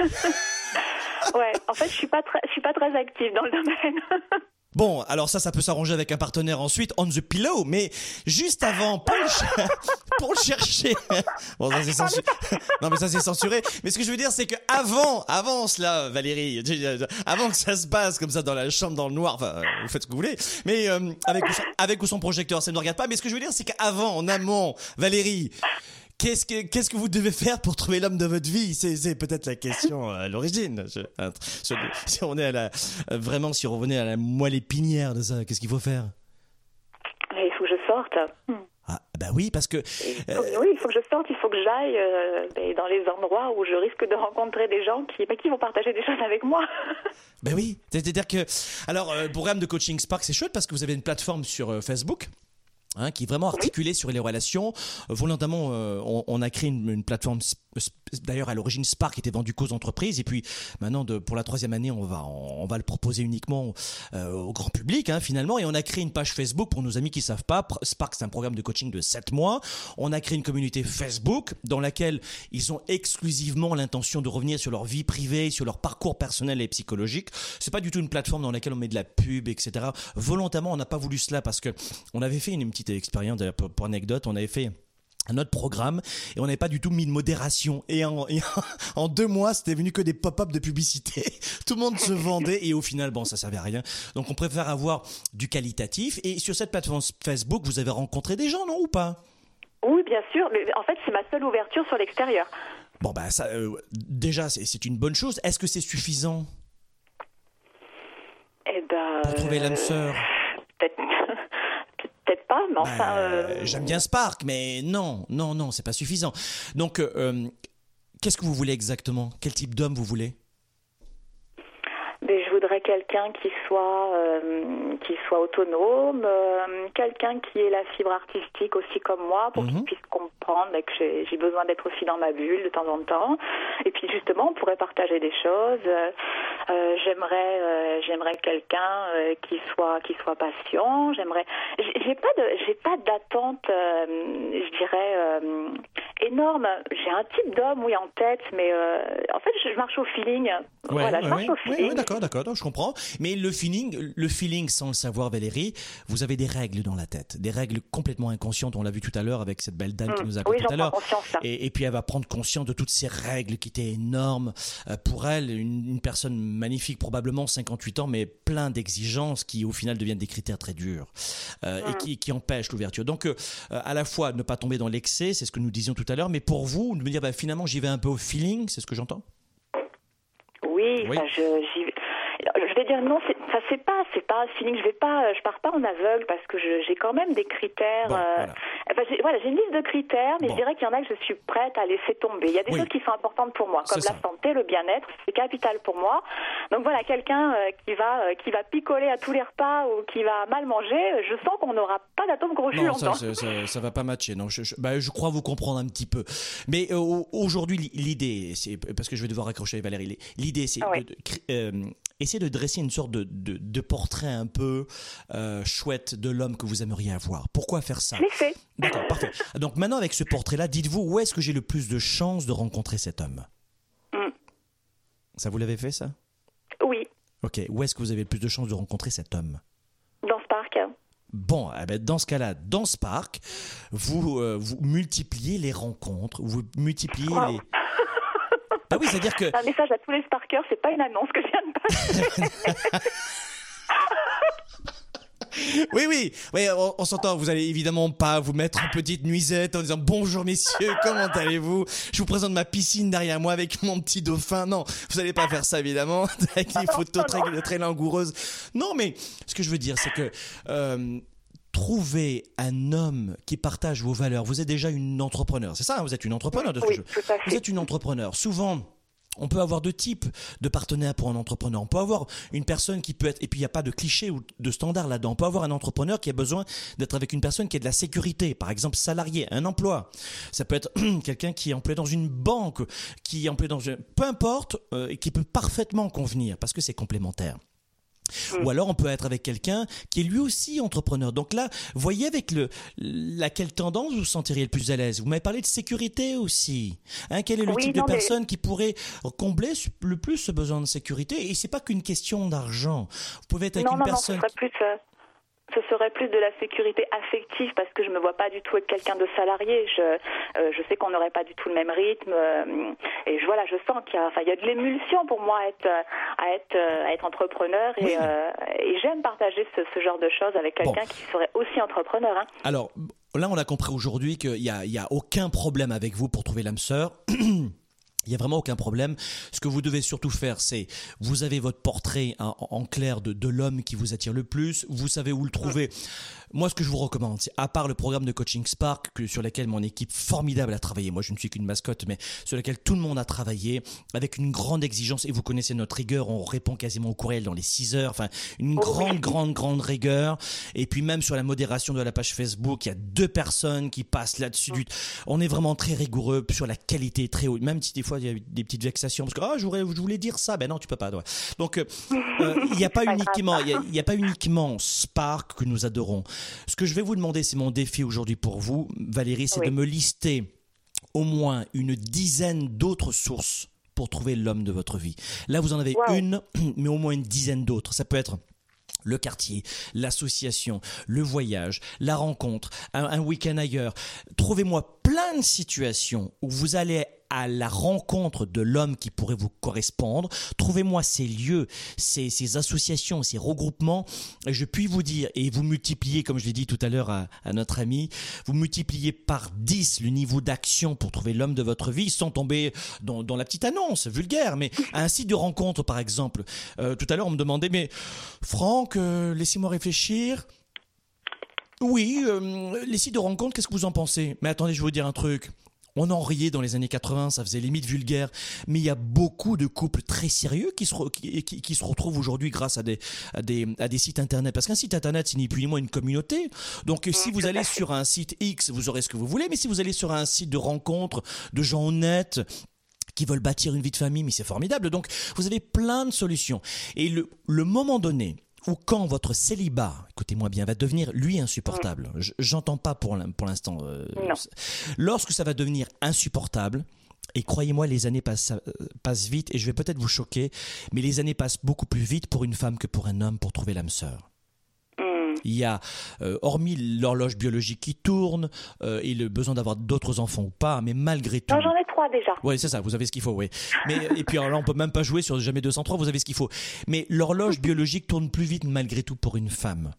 ouais, en fait, je suis pas je suis pas très active dans le domaine. Bon, alors ça, ça peut s'arranger avec un partenaire ensuite, on the pillow, mais juste avant, pour le, pour le chercher. Bon, ça c'est censuré. Non, mais ça c'est censuré. Mais ce que je veux dire, c'est que avant, avant cela, Valérie, avant que ça se passe comme ça dans la chambre, dans le noir, enfin, vous faites ce que vous voulez, mais euh, avec, ou avec ou son projecteur, ça ne regarde pas. Mais ce que je veux dire, c'est qu'avant, en amont, Valérie, Qu'est-ce que, qu'est-ce que vous devez faire pour trouver l'homme de votre vie? C'est, peut-être la question à l'origine. si on est à la, vraiment, si on revenait à la moelle épinière de ça, qu'est-ce qu'il faut faire? Il faut que je sorte. Ah, bah oui, parce que. Euh, oui, il faut que je sorte, il faut que j'aille euh, dans les endroits où je risque de rencontrer des gens qui, bah, qui vont partager des choses avec moi. ben oui, c'est-à-dire que. Alors, euh, programme de coaching Spark, c'est chouette parce que vous avez une plateforme sur Facebook. Hein, qui est vraiment articulé sur les relations. Euh, volontairement, euh, on, a créé une, plateforme, d'ailleurs à l'origine Spark était vendu qu'aux entreprises, et puis maintenant pour la troisième année, on va le proposer uniquement euh, au grand public hein, finalement, et on a créé une page Facebook pour nos amis qui savent pas. Spark c'est un programme de coaching de 7 mois. On a créé une communauté Facebook dans laquelle ils ont exclusivement l'intention de revenir sur leur vie privée, sur leur parcours personnel et psychologique. C'est pas du tout une plateforme dans laquelle on met de la pub, etc. Volontairement, on n'a pas voulu cela parce que on avait fait une petite expérience, pour, anecdote, on avait fait un autre programme et on n'avait pas du tout mis de modération. Et en, en, deux mois c'était venu que des pop-up de publicité. Tout le monde se vendait et au final bon ça servait à rien. Donc on préfère avoir du qualitatif. Et sur cette plateforme Facebook vous avez rencontré des gens non ou pas? Oui bien sûr. Mais en fait c'est ma seule ouverture sur l'extérieur. Bon bah ça euh, déjà c'est une bonne chose. Est-ce que c'est suffisant? Eh ben, pour trouver l'âme sœur pas, mais enfin. Bah, euh, j'aime bien Spark, mais non, non, non, c'est pas suffisant. Donc, euh, euh, qu'est-ce que vous voulez exactement? Quel type d'homme vous voulez? Quelqu'un qui soit qui soit autonome, quelqu'un qui ait la fibre artistique aussi comme moi pour qu'il mhm. puisse comprendre que j'ai besoin d'être aussi dans ma bulle de temps en temps. Et puis justement, on pourrait partager des choses. Euh, j'aimerais euh, j'aimerais quelqu'un euh, qui soit qui soit patient. J'aimerais j'ai pas de j'ai pas d'attente je dirais énorme. J'ai un type d'homme oui en tête mais en fait je, marche au feeling. voilà, je marche au feeling. d'accord, d'accord, je comprends. Mais le feeling, le feeling sans le savoir, Valérie, vous avez des règles dans la tête, des règles complètement inconscientes. On l'a vu tout à l'heure avec cette belle dame qui mm. nous a oui, tout à l'heure. Et, et, puis elle va prendre conscience de toutes ces règles qui étaient énormes pour elle, une, une personne magnifique, probablement 58 ans, mais plein d'exigences qui au final deviennent des critères très durs euh, et qui, qui, empêchent l'ouverture. Donc euh, à la fois ne pas tomber dans l'excès, c'est ce que nous disions tout à l'heure, mais pour vous, de me dire bah, finalement j'y vais un peu au feeling, c'est ce que j'entends? Oui, oui. j'y vais je vais dire non, ça c'est pas, c'est pas un feeling. Je vais pas, je pars pas en aveugle parce que j'ai quand même des critères. Euh, voilà, j'ai une liste de critères, mais je dirais qu'il y en a que je suis prête à laisser tomber. Il y a des choses qui sont importantes pour moi, comme la santé, le bien-être, c'est capital pour moi. Donc voilà, quelqu'un euh, qui va, euh, qui va picoler à tous les repas ou qui va mal manger, je sens qu'on n'aura pas d'atome crochu longtemps. Ça, ça, ça, va pas matcher. Non, je, je, bah, je, crois vous comprendre un petit peu. Mais aujourd'hui, l'idée, c'est parce que je vais devoir accrocher Valérie. L'idée, c'est ah de dresser une sorte de, de, portrait un peu euh, chouette de l'homme que vous aimeriez avoir. Pourquoi faire ça fait. D'accord, parfait. Donc maintenant, avec ce portrait-là, dites-vous où est-ce que j'ai le plus de chances de rencontrer cet homme mm. Ça, vous l'avez fait, ça Oui. Ok, où est-ce que vous avez le plus de chances de rencontrer cet homme Dans ce parc. Bon, eh ben, dans ce cas-là, dans ce parc, vous, euh, vous multipliez les rencontres, vous multipliez les bah oui, c'est-à-dire que. Un message à tous les Sparkers, c'est pas une annonce que je viens de passer. oui, oui, oui, on, s'entend. Vous allez évidemment pas vous mettre en petite nuisette en disant bonjour messieurs, comment allez-vous? Je vous présente ma piscine derrière moi avec mon petit dauphin. Non, vous allez pas faire ça évidemment avec des photos très, très langoureuses. Non, mais ce que je veux dire, c'est que euh, trouver un homme qui partage vos valeurs. Vous êtes déjà une entrepreneur, c'est ça hein, Vous êtes une entrepreneur de ce oui, Vous êtes une entrepreneur. Souvent, on peut avoir deux types de partenaires pour un entrepreneur. On peut avoir une personne qui peut être, et puis il n'y a pas de cliché ou de standard là-dedans. On peut avoir un entrepreneur qui a besoin d'être avec une personne qui a de la sécurité, par exemple salarié, un emploi. Ça peut être quelqu'un qui est employé dans une banque, qui est employé dans une, peu importe, euh, et qui peut parfaitement convenir parce que c'est complémentaire. Ou alors on peut être avec quelqu'un qui est lui aussi entrepreneur. Donc là, voyez avec le laquelle tendance vous vous sentiriez le plus à l'aise? Vous m'avez parlé de sécurité aussi. Hein, quel est le type de personne qui pourrait combler le plus ce besoin de sécurité? Et c'est pas qu'une question d'argent. Vous pouvez être avec une personne. Non, plus, ce serait plus de la sécurité affective parce que je me vois pas du tout être quelqu'un de salarié. Je, euh, je sais qu'on n'aurait pas du tout le même rythme euh, et je voilà, je sens qu'il y a, enfin, il y a de l'émulsion pour moi à être, à être, à être entrepreneur et, euh, et j'aime partager ce, ce, genre de choses avec quelqu'un qui serait aussi entrepreneur. Hein. Alors là, on a compris aujourd'hui qu'il y a, il y a aucun problème avec vous pour trouver l'âme sœur. Il n'y a vraiment aucun problème. Ce que vous devez surtout faire, c'est vous avez votre portrait en, clair de, de l'homme qui vous attire le plus. Vous savez où le trouver. Moi, ce que je vous recommande, c'est à part le programme de coaching Spark que, sur lequel mon équipe formidable a travaillé. Moi, je ne suis qu'une mascotte, mais sur lequel tout le monde a travaillé avec une grande exigence. Et vous connaissez notre rigueur. On répond quasiment au courriel dans les 6 heures. Enfin, une oh grande, grande, grande rigueur. Et puis même sur la modération de la page Facebook, il y a deux personnes qui passent là-dessus. On est vraiment très rigoureux sur la qualité très haute. Même si des fois il y a des petites vexations parce que ah, je, voulais, je voulais dire ça. Ben non, tu peux pas. Donc, euh, euh, il n'y a pas uniquement, il n'y a pas uniquement Spark que nous adorons. Ce que je vais vous demander, c'est mon défi aujourd'hui pour vous, Valérie, c'est de me lister au moins une dizaine d'autres sources pour trouver l'homme de votre vie. Là, vous en avez une, mais au moins une dizaine d'autres. Ça peut être le quartier, l'association, le voyage, la rencontre, un, un week-end ailleurs. Trouvez-moi plein de situations où vous allez à la rencontre de l'homme qui pourrait vous correspondre. Trouvez-moi ces lieux, ces, associations, ces regroupements. Je puis vous dire, et vous multipliez, comme je l'ai dit tout à l'heure à, notre ami, vous multipliez par 10 le niveau d'action pour trouver l'homme de votre vie sans tomber dans, la petite annonce vulgaire. Mais un site de rencontre, par exemple, euh, tout à l'heure on me demandait, mais Franck, euh, laissez-moi réfléchir. Oui, euh, les sites de rencontre, qu'est-ce que vous en pensez? Mais attendez, je vais vous dire un truc. On en riait dans les années 80, ça faisait limite vulgaire, mais il y a beaucoup de couples très sérieux qui se, qui, qui, se retrouvent aujourd'hui grâce à des, à, des, à des sites internet. Parce qu'un site internet, c'est ni plus ni moins une communauté. Donc si vous allez sur un site X, vous aurez ce que vous voulez, mais si vous allez sur un site de rencontre de gens honnêtes, qui veulent bâtir une vie de famille, mais c'est formidable. Donc, vous avez plein de solutions. Et le, le moment donné ou quand votre célibat, écoutez-moi bien, va devenir lui insupportable. J'entends pas pour l'instant. Euh, lorsque ça va devenir insupportable, et croyez-moi, les années passent, euh, passent, vite, et je vais peut-être vous choquer, mais les années passent beaucoup plus vite pour une femme que pour un homme pour trouver l'âme sœur. Hmm. Il y a, euh, hormis l'horloge biologique qui tourne et le besoin d'avoir d'autres enfants ou pas, mais malgré tout déjà. Oui, c'est ça, vous avez ce qu'il faut, oui. Mais, et puis alors là, on peut même pas jouer sur jamais 203, vous avez ce qu'il faut. Mais l'horloge biologique tourne plus vite malgré tout pour une femme.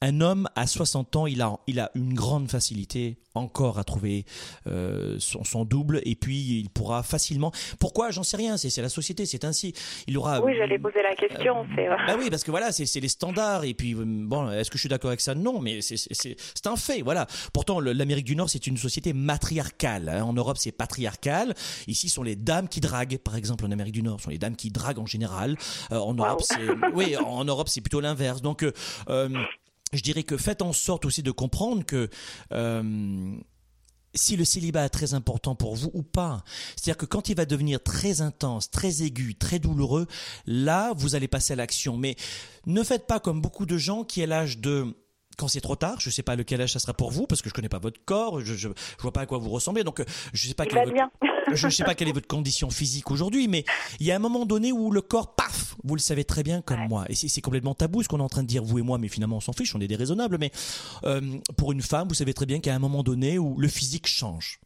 Un homme à 60 ans, il a, il a une grande facilité encore à trouver euh, son, son, double et puis il pourra facilement. Pourquoi? J'en sais rien. C'est la société, c'est ainsi. Il aura. Oui, j'allais poser la question. Euh, bah oui, parce que voilà, c'est les standards et puis euh, bon, est-ce que je suis d'accord avec ça? Non, mais c'est un fait. Voilà. Pourtant, l'Amérique du Nord, c'est une société matriarcale. Hein. En Europe, c'est patriarcal. Ici, sont les dames qui draguent, par exemple, en Amérique du Nord, sont les dames qui draguent en général. Euh, en Europe, c'est oui, en Europe, c'est plutôt l'inverse. Donc je dirais que faites en sorte aussi de comprendre que euh, si le célibat est très important pour vous ou pas. C'est-à-dire que quand il va devenir très intense, très aigu, très douloureux, là, vous allez passer à l'action. Mais ne faites pas comme beaucoup de gens qui, à l'âge de quand c'est trop tard, je ne sais pas lequel âge ça sera pour vous parce que je connais pas votre corps, je, je, vois pas à quoi vous ressemblez, donc je sais pas quelle je ne sais pas quelle est votre condition physique aujourd'hui, mais il y a un moment donné où le corps, paf, vous le savez très bien comme moi. Et c'est complètement tabou ce qu'on est en train de dire, vous et moi, mais finalement on s'en fiche, on est déraisonnables. Mais euh, pour une femme, vous savez très bien qu'à un moment donné où le physique change.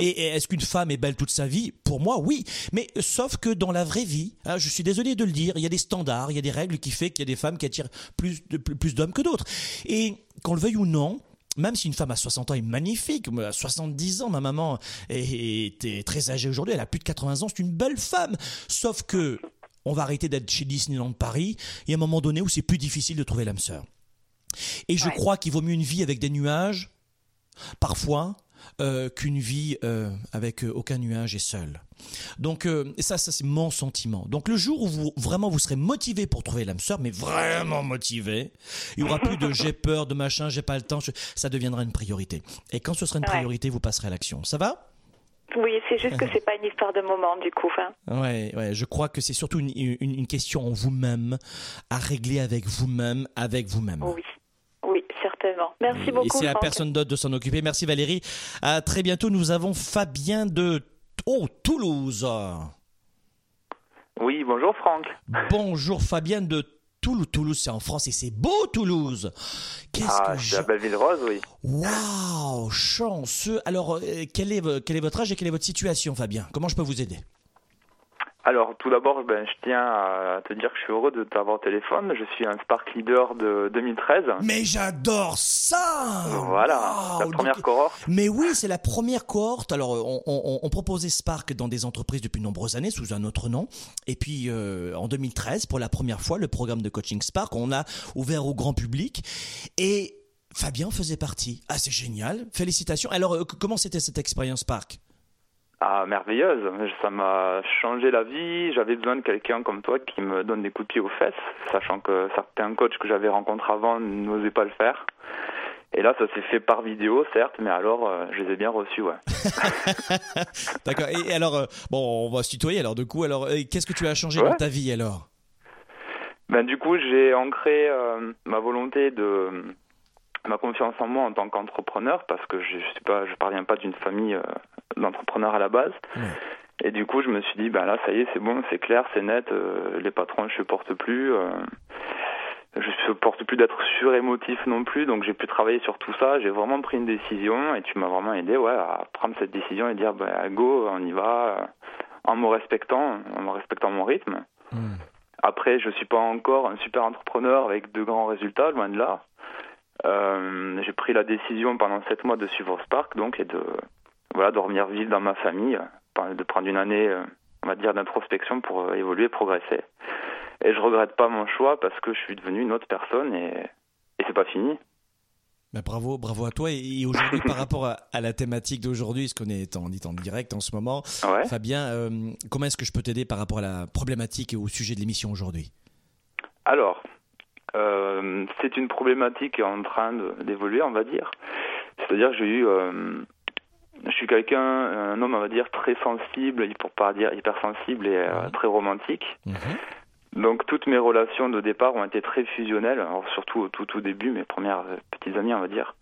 Et, est-ce qu'une femme est belle toute sa vie? Pour moi, oui. Mais sauf que dans la vraie vie, hein, je suis désolé de le dire, il y a des standards, il y a des règles qui font qu'il y a des femmes qui attirent plus, plus d'hommes que d'autres. Et qu'on le veuille ou non, même si une femme à 60 ans est magnifique, à 70 ans, ma maman était très âgée aujourd'hui, elle a plus de 80 ans, c'est une belle femme. Sauf que on va arrêter d'être chez Disneyland Paris, il y a un moment donné où c'est plus difficile de trouver l'âme sœur. Et je crois qu'il vaut mieux une vie avec des nuages, parfois, euh, qu'une vie euh, avec euh, aucun nuage et seule. Donc ça, ça c'est mon sentiment. Donc le jour où vous vraiment vous serez motivé pour trouver l'âme sœur, mais vraiment motivé, il y aura plus de j'ai peur de machin, j'ai pas le temps, ça deviendra une priorité. Et quand ce sera une priorité, vous passerez à l'action. Ça va? Oui, c'est juste que c'est pas une histoire de moment du coup. Hein. Ouais, ouais, je crois que c'est surtout une, une question en vous-même à régler avec vous-même, avec vous-même. Oui. Merci beaucoup. Et c'est à personne d'autre de s'en occuper. Merci Valérie. À très bientôt. Nous avons Fabien de oh, Toulouse. Oui, bonjour Franck. Bonjour Fabien de Toulouse. Toulouse, c'est en France et c'est beau Toulouse. Qu'est-ce ah, que c'est la ville rose, oui. Waouh, chanceux. Alors, euh, quel est, quel est votre âge et quelle est votre situation, Fabien? Comment je peux vous aider? Alors, tout d'abord, ben, je tiens à te dire que je suis heureux de t'avoir au téléphone. Je suis un Spark Leader de 2013. Mais j'adore ça Voilà, la première cohorte. Mais oui, c'est la première cohorte. Alors, on, proposait Spark dans des entreprises depuis de nombreuses années sous un autre nom. Et puis, euh, en 2013, pour la première fois, le programme de coaching Spark, on a ouvert au grand public. Et Fabien faisait partie. Ah, c'est génial. Félicitations. Alors, euh, comment c'était cette expérience Spark? Ah, merveilleuse. Ça m'a changé la vie. J'avais besoin de quelqu'un comme toi qui me donne des coups de pied aux fesses, sachant que certains coachs que j'avais rencontrés avant n'osaient pas le faire. Et là, ça s'est fait par vidéo, certes, mais alors, euh, je les ai bien reçus, ouais. D'accord. Et, alors, euh, bon, on va se tutoyer alors, du coup. Alors, euh, qu'est-ce que tu as changé dans ta vie alors? Ben, du coup, j'ai ancré ma volonté de ma confiance en moi en tant qu'entrepreneur parce que je pas je parviens pas d'une famille euh, d'entrepreneurs à la base. Et du coup je me suis dit ben là ça y est c'est bon c'est clair c'est net euh, les patrons je supporte plus euh, je supporte plus d'être surémotif non plus donc j'ai pu travailler sur tout ça j'ai vraiment pris une décision et tu m'as vraiment aidé ouais à prendre cette décision et dire ben go on y va en me respectant en me respectant mon rythme. Hmm. après je suis pas encore un super entrepreneur avec de grands résultats loin de là euh, j'ai pris la décision pendant sept mois de suivre Spark, donc, et de voilà, dormir vivre dans ma famille, de prendre une année, euh, on va dire, d'introspection pour euh, évoluer, progresser. Et je regrette pas mon choix parce que je suis devenu une autre personne et, et c'est pas fini. Bah bravo, bravo à toi. Et aujourd'hui, par rapport à, la thématique d'aujourd'hui, ce qu'on est en, en direct en ce moment, Fabien, comment est-ce que je peux t'aider par rapport à la problématique et au sujet de l'émission aujourd'hui? Alors, euh, c'est une problématique qui est en train d'évoluer, on va dire. C'est-à-dire que j'ai eu, euh, je suis quelqu'un, un homme, on va dire, très sensible, pour pas dire hypersensible et euh, très romantique. Mhm. Donc toutes mes relations de départ ont été très fusionnelles, alors surtout au tout, tout début, mes premières petites amies, on va dire.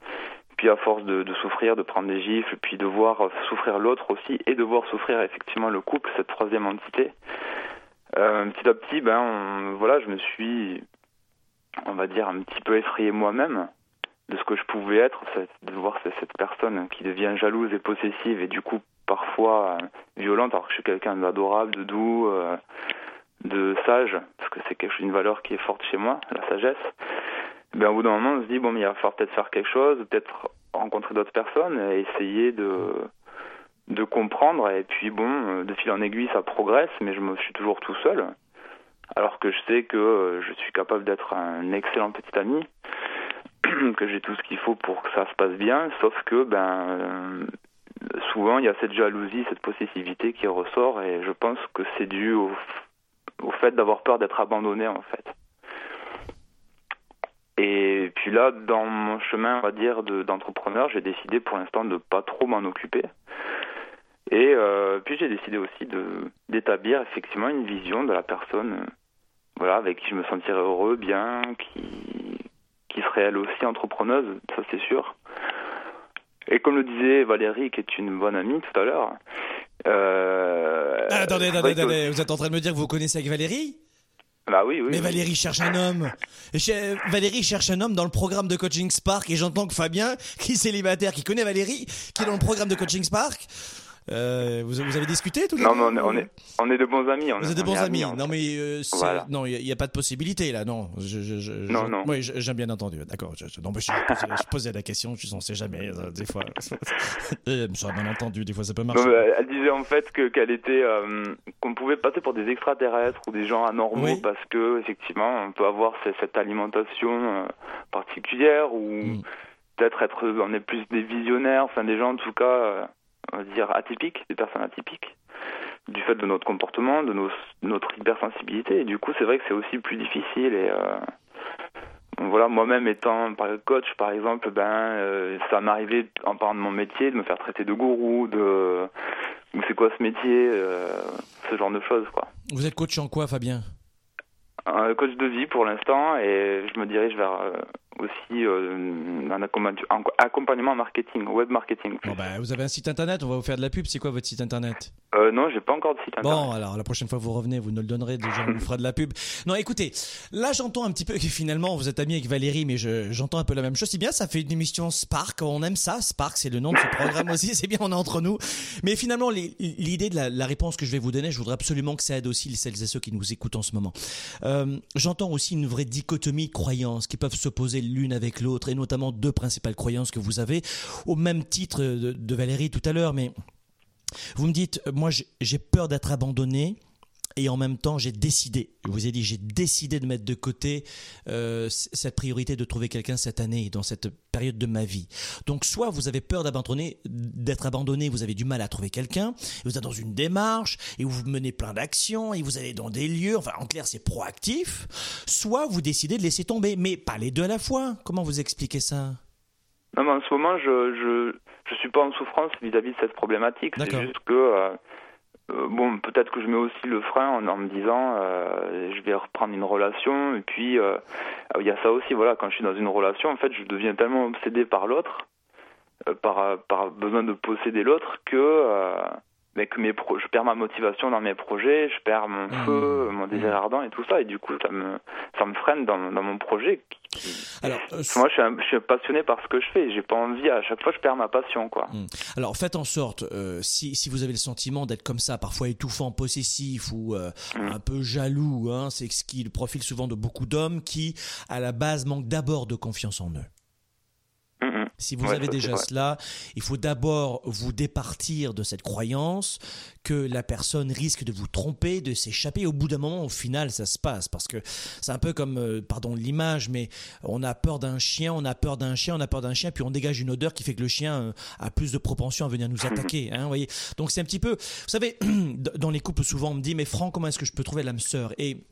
Puis à force de, souffrir, de prendre des gifles, puis de voir souffrir l'autre aussi, et de voir souffrir effectivement le couple, cette troisième entité. petit à petit, ben voilà, je me suis on va dire, un petit peu effrayé moi-même de ce que je pouvais être, de voir cette personne qui devient jalouse et possessive et du coup parfois euh, violente, alors que je suis quelqu'un d'adorable, de doux, euh, de sage, parce que c'est une valeur qui est forte chez moi, la sagesse. Ben, au bout d'un moment, on se dit, bon, mais il va falloir peut-être faire quelque chose, peut-être rencontrer d'autres personnes et essayer de, de comprendre. Et puis, bon, de fil en aiguille, ça progresse, mais je me suis toujours tout seul alors que je sais que euh, je suis capable d'être un excellent petit ami, que j'ai tout ce qu'il faut pour que ça se passe bien, sauf que ben souvent il y a cette jalousie, cette possessivité qui ressort et je pense que c'est dû au, au fait d'avoir peur d'être abandonné en fait. Et puis là, dans mon chemin, on va dire, d'entrepreneur, j'ai décidé pour l'instant de pas trop m'en occuper. Et euh, puis j'ai décidé aussi de d'établir effectivement une vision de la personne voilà, avec qui je me sentirais heureux, bien, qui, qui serait elle aussi entrepreneuse, ça c'est sûr. Et comme le disait Valérie, qui est une bonne amie tout à l'heure. Euh, ah, attendez, attendez, attendez, vous êtes en train de me dire que vous connaissez avec Valérie? Bah oui, oui. Mais Valérie cherche un homme. Valérie cherche un homme dans le programme de coaching Spark et j'entends que Fabien, qui est célibataire, qui connaît Valérie, qui est dans le programme de coaching Spark, euh, vous, vous, avez discuté tout Non, mais on est, on est, de bons amis. vous êtes de bons amis. non, mais euh, non, il n'y a, pas de possibilité là. Non, je, je, non, non. Oui, j'ai bien entendu. D'accord. non, mais je, posais, la question. Je ne sais jamais. Euh, des fois, j'aurais bien entendu. Des fois, ça peut marcher. elle disait en fait que qu'elle était, qu'on pouvait passer pour des extraterrestres ou des gens anormaux parce que effectivement, on peut avoir cette, alimentation particulière ou hmm. peut-être être, on est plus des visionnaires, enfin des gens en tout cas on va dire, atypiques, des personnes atypiques, du fait de notre comportement, de nos, notre hypersensibilité. Et du coup, c'est vrai que c'est aussi plus difficile. Et euh, voilà, moi-même étant coach, par exemple, ben, euh, ça m'arrivait en parlant de mon métier de me faire traiter de gourou, de c'est quoi ce métier, euh, ce genre de choses, quoi. Vous êtes coach en quoi, Fabien? Un coach de vie pour l'instant, et je me dirige vers aussi euh, un accompagnement marketing, web marketing. Bon bah, vous avez un site internet, on va vous faire de la pub. C'est quoi votre site internet? Euh, Non, j'ai pas encore de site internet. Bon, alors la prochaine fois vous revenez, vous nous le donnerez, déjà on vous fera de la pub. Non, écoutez, là j'entends un petit peu que finalement vous êtes ami avec Valérie, mais j'entends un peu la même chose. C'est bien, ça fait une émission Spark, on aime ça. Spark, c'est le nom de ce programme aussi, c'est bien, on est entre nous. Mais finalement, l'idée de la, réponse que je vais vous donner, je voudrais absolument que ça aide aussi celles et ceux qui nous écoutent en ce moment. Euh, j'entends aussi une vraie dichotomie de croyances qui peuvent s'opposer l'une avec l'autre, et notamment deux principales croyances que vous avez, au même titre de, Valérie tout à l'heure, mais vous me dites, moi j'ai peur d'être abandonné, et en même temps j'ai décidé, je vous ai dit, j'ai décidé de mettre de côté euh, cette priorité de trouver quelqu'un cette année, dans cette période de ma vie. Donc soit vous avez peur d'abandonner, d'être abandonné, vous avez du mal à trouver quelqu'un, vous êtes dans une démarche, et vous menez plein d'actions, et vous allez dans des lieux, enfin en clair c'est proactif, soit vous décidez de laisser tomber, mais pas les deux à la fois. Comment vous expliquez ça? Non, mais en ce moment, je, je, je suis pas en souffrance vis-à-vis de cette problématique. C'est juste que euh, euh, bon, peut-être que je mets aussi le frein en, me disant euh, je vais reprendre une relation et puis euh, il y a ça aussi voilà quand je suis dans une relation en fait je deviens tellement obsédé par l'autre par par besoin de posséder l'autre que mais que mes pro je perds ma motivation dans mes projets, je perds mon mmh. feu, mon désir mmh. ardent et tout ça, et du coup ça me ça me freine dans, dans mon projet. Alors, euh, moi, je suis, je suis, passionné par ce que je fais. J'ai pas envie à chaque fois je perds ma passion, quoi. Mmh. Alors faites en sorte, euh, si, si vous avez le sentiment d'être comme ça, parfois étouffant, possessif ou euh, un peu jaloux, hein, c'est ce qui le profile souvent de beaucoup d'hommes qui, à la base, manquent d'abord de confiance en eux. Si vous avez déjà cela, il faut d'abord vous départir de cette croyance que la personne risque de vous tromper, de s'échapper. Au bout d'un moment, au final, ça se passe parce que c'est un peu comme, euh, pardon, l'image, mais on a peur d'un chien, on a peur d'un chien, on a peur d'un chien, puis on dégage une odeur qui fait que le chien euh, a plus de propension à venir nous attaquer. Hein, voyez Donc c'est un petit peu, vous savez, dans les couples souvent on me dit, mais Franck, comment est-ce que je peux trouver l'âme sœur? Et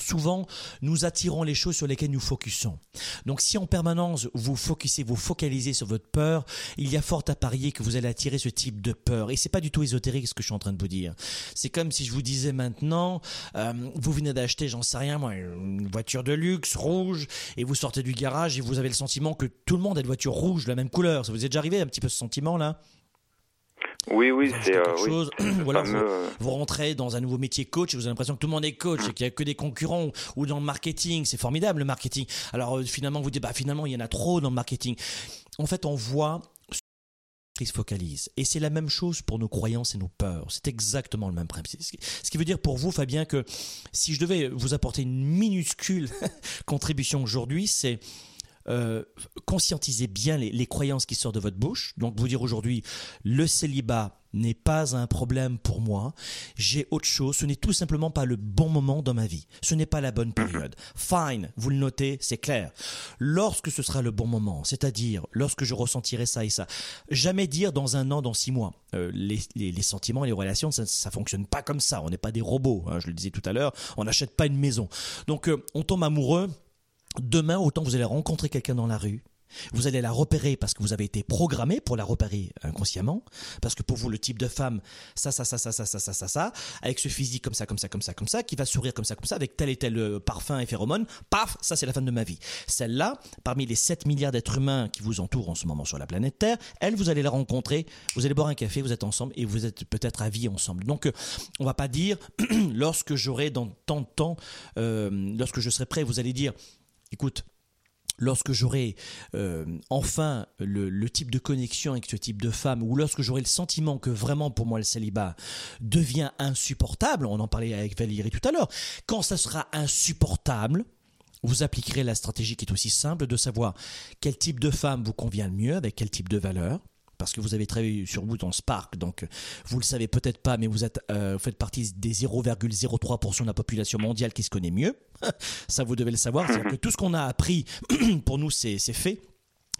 Souvent, nous attirons les choses sur lesquelles nous focusons. Donc, si en permanence vous focussez, vous focalisez sur votre peur, il y a fort à parier que vous allez attirer ce type de peur. Et c'est pas du tout ésotérique ce que je suis en train de vous dire. C'est comme si je vous disais maintenant, euh, vous venez d'acheter, j'en sais rien moi, une voiture de luxe rouge, et vous sortez du garage et vous avez le sentiment que tout le monde a une voiture rouge la même couleur. Ça vous est déjà arrivé un petit peu ce sentiment là oui, oui, c'est euh, chose. voilà, euh, vous, rentrez dans un nouveau métier coach et vous avez l'impression que tout le monde est coach et qu'il n'y a que des concurrents ou dans le marketing. C'est formidable le marketing. Alors euh, finalement, vous dites, bah finalement, il y en a trop dans le marketing. En fait, on voit qui se focalise. Et c'est la même chose pour nos croyances et nos peurs. C'est exactement le même principe. Ce qui veut dire pour vous, Fabien, que si je devais vous apporter une minuscule contribution aujourd'hui, c'est euh, conscientisez bien les, croyances qui sortent de votre bouche. Donc vous dire aujourd'hui, le célibat n'est pas un problème pour moi. J'ai autre chose. Ce n'est tout simplement pas le bon moment dans ma vie. Ce n'est pas la bonne période. Fine, vous le notez, c'est clair. Lorsque ce sera le bon moment, c'est-à-dire lorsque je ressentirai ça et ça, jamais dire dans un an, dans six mois. Euh, les, sentiments et les relations, ça, ça fonctionne pas comme ça. On n'est pas des robots. Hein, je le disais tout à l'heure. On n'achète pas une maison. Donc euh, on tombe amoureux Demain, autant vous allez rencontrer quelqu'un dans la rue, Vous allez la repérer parce que vous avez été programmé pour la repérer inconsciemment, parce que pour vous le type de femme, ça, ça, ça, ça, ça, ça, ça, ça, ça, avec ce physique comme ça, comme ça, comme ça, comme ça, qui va sourire comme ça, comme ça, avec tel et tel euh, parfum et phéromone, paf, ça c'est la femme de ma vie. Celle-là, parmi les 7 milliards d'êtres humains qui vous entourent en ce moment sur la planète Terre, elle, vous allez la rencontrer, vous allez boire un café, vous êtes ensemble et vous êtes peut-être à vie ensemble. Donc, euh, on va pas dire, lorsque j'aurai dans tant de temps, euh, lorsque je serai prêt, vous allez dire, écoute, lorsque j'aurai euh, enfin le, type de connexion avec ce type de femme, ou lorsque j'aurai le sentiment que vraiment pour moi le célibat devient insupportable, on en parlait avec Valérie tout à l'heure, quand ça sera insupportable, vous appliquerez la stratégie qui est aussi simple de savoir quel type de femme vous convient le mieux, avec quel type de valeur, parce que vous avez travaillé sur vous dans Spark, donc vous le savez peut-être pas, mais vous êtes, euh, faites partie des 0,03% de la population mondiale qui se connaît mieux. Ça, vous devez le savoir. C'est-à-dire que tout ce qu'on a appris, pour nous, c'est fait.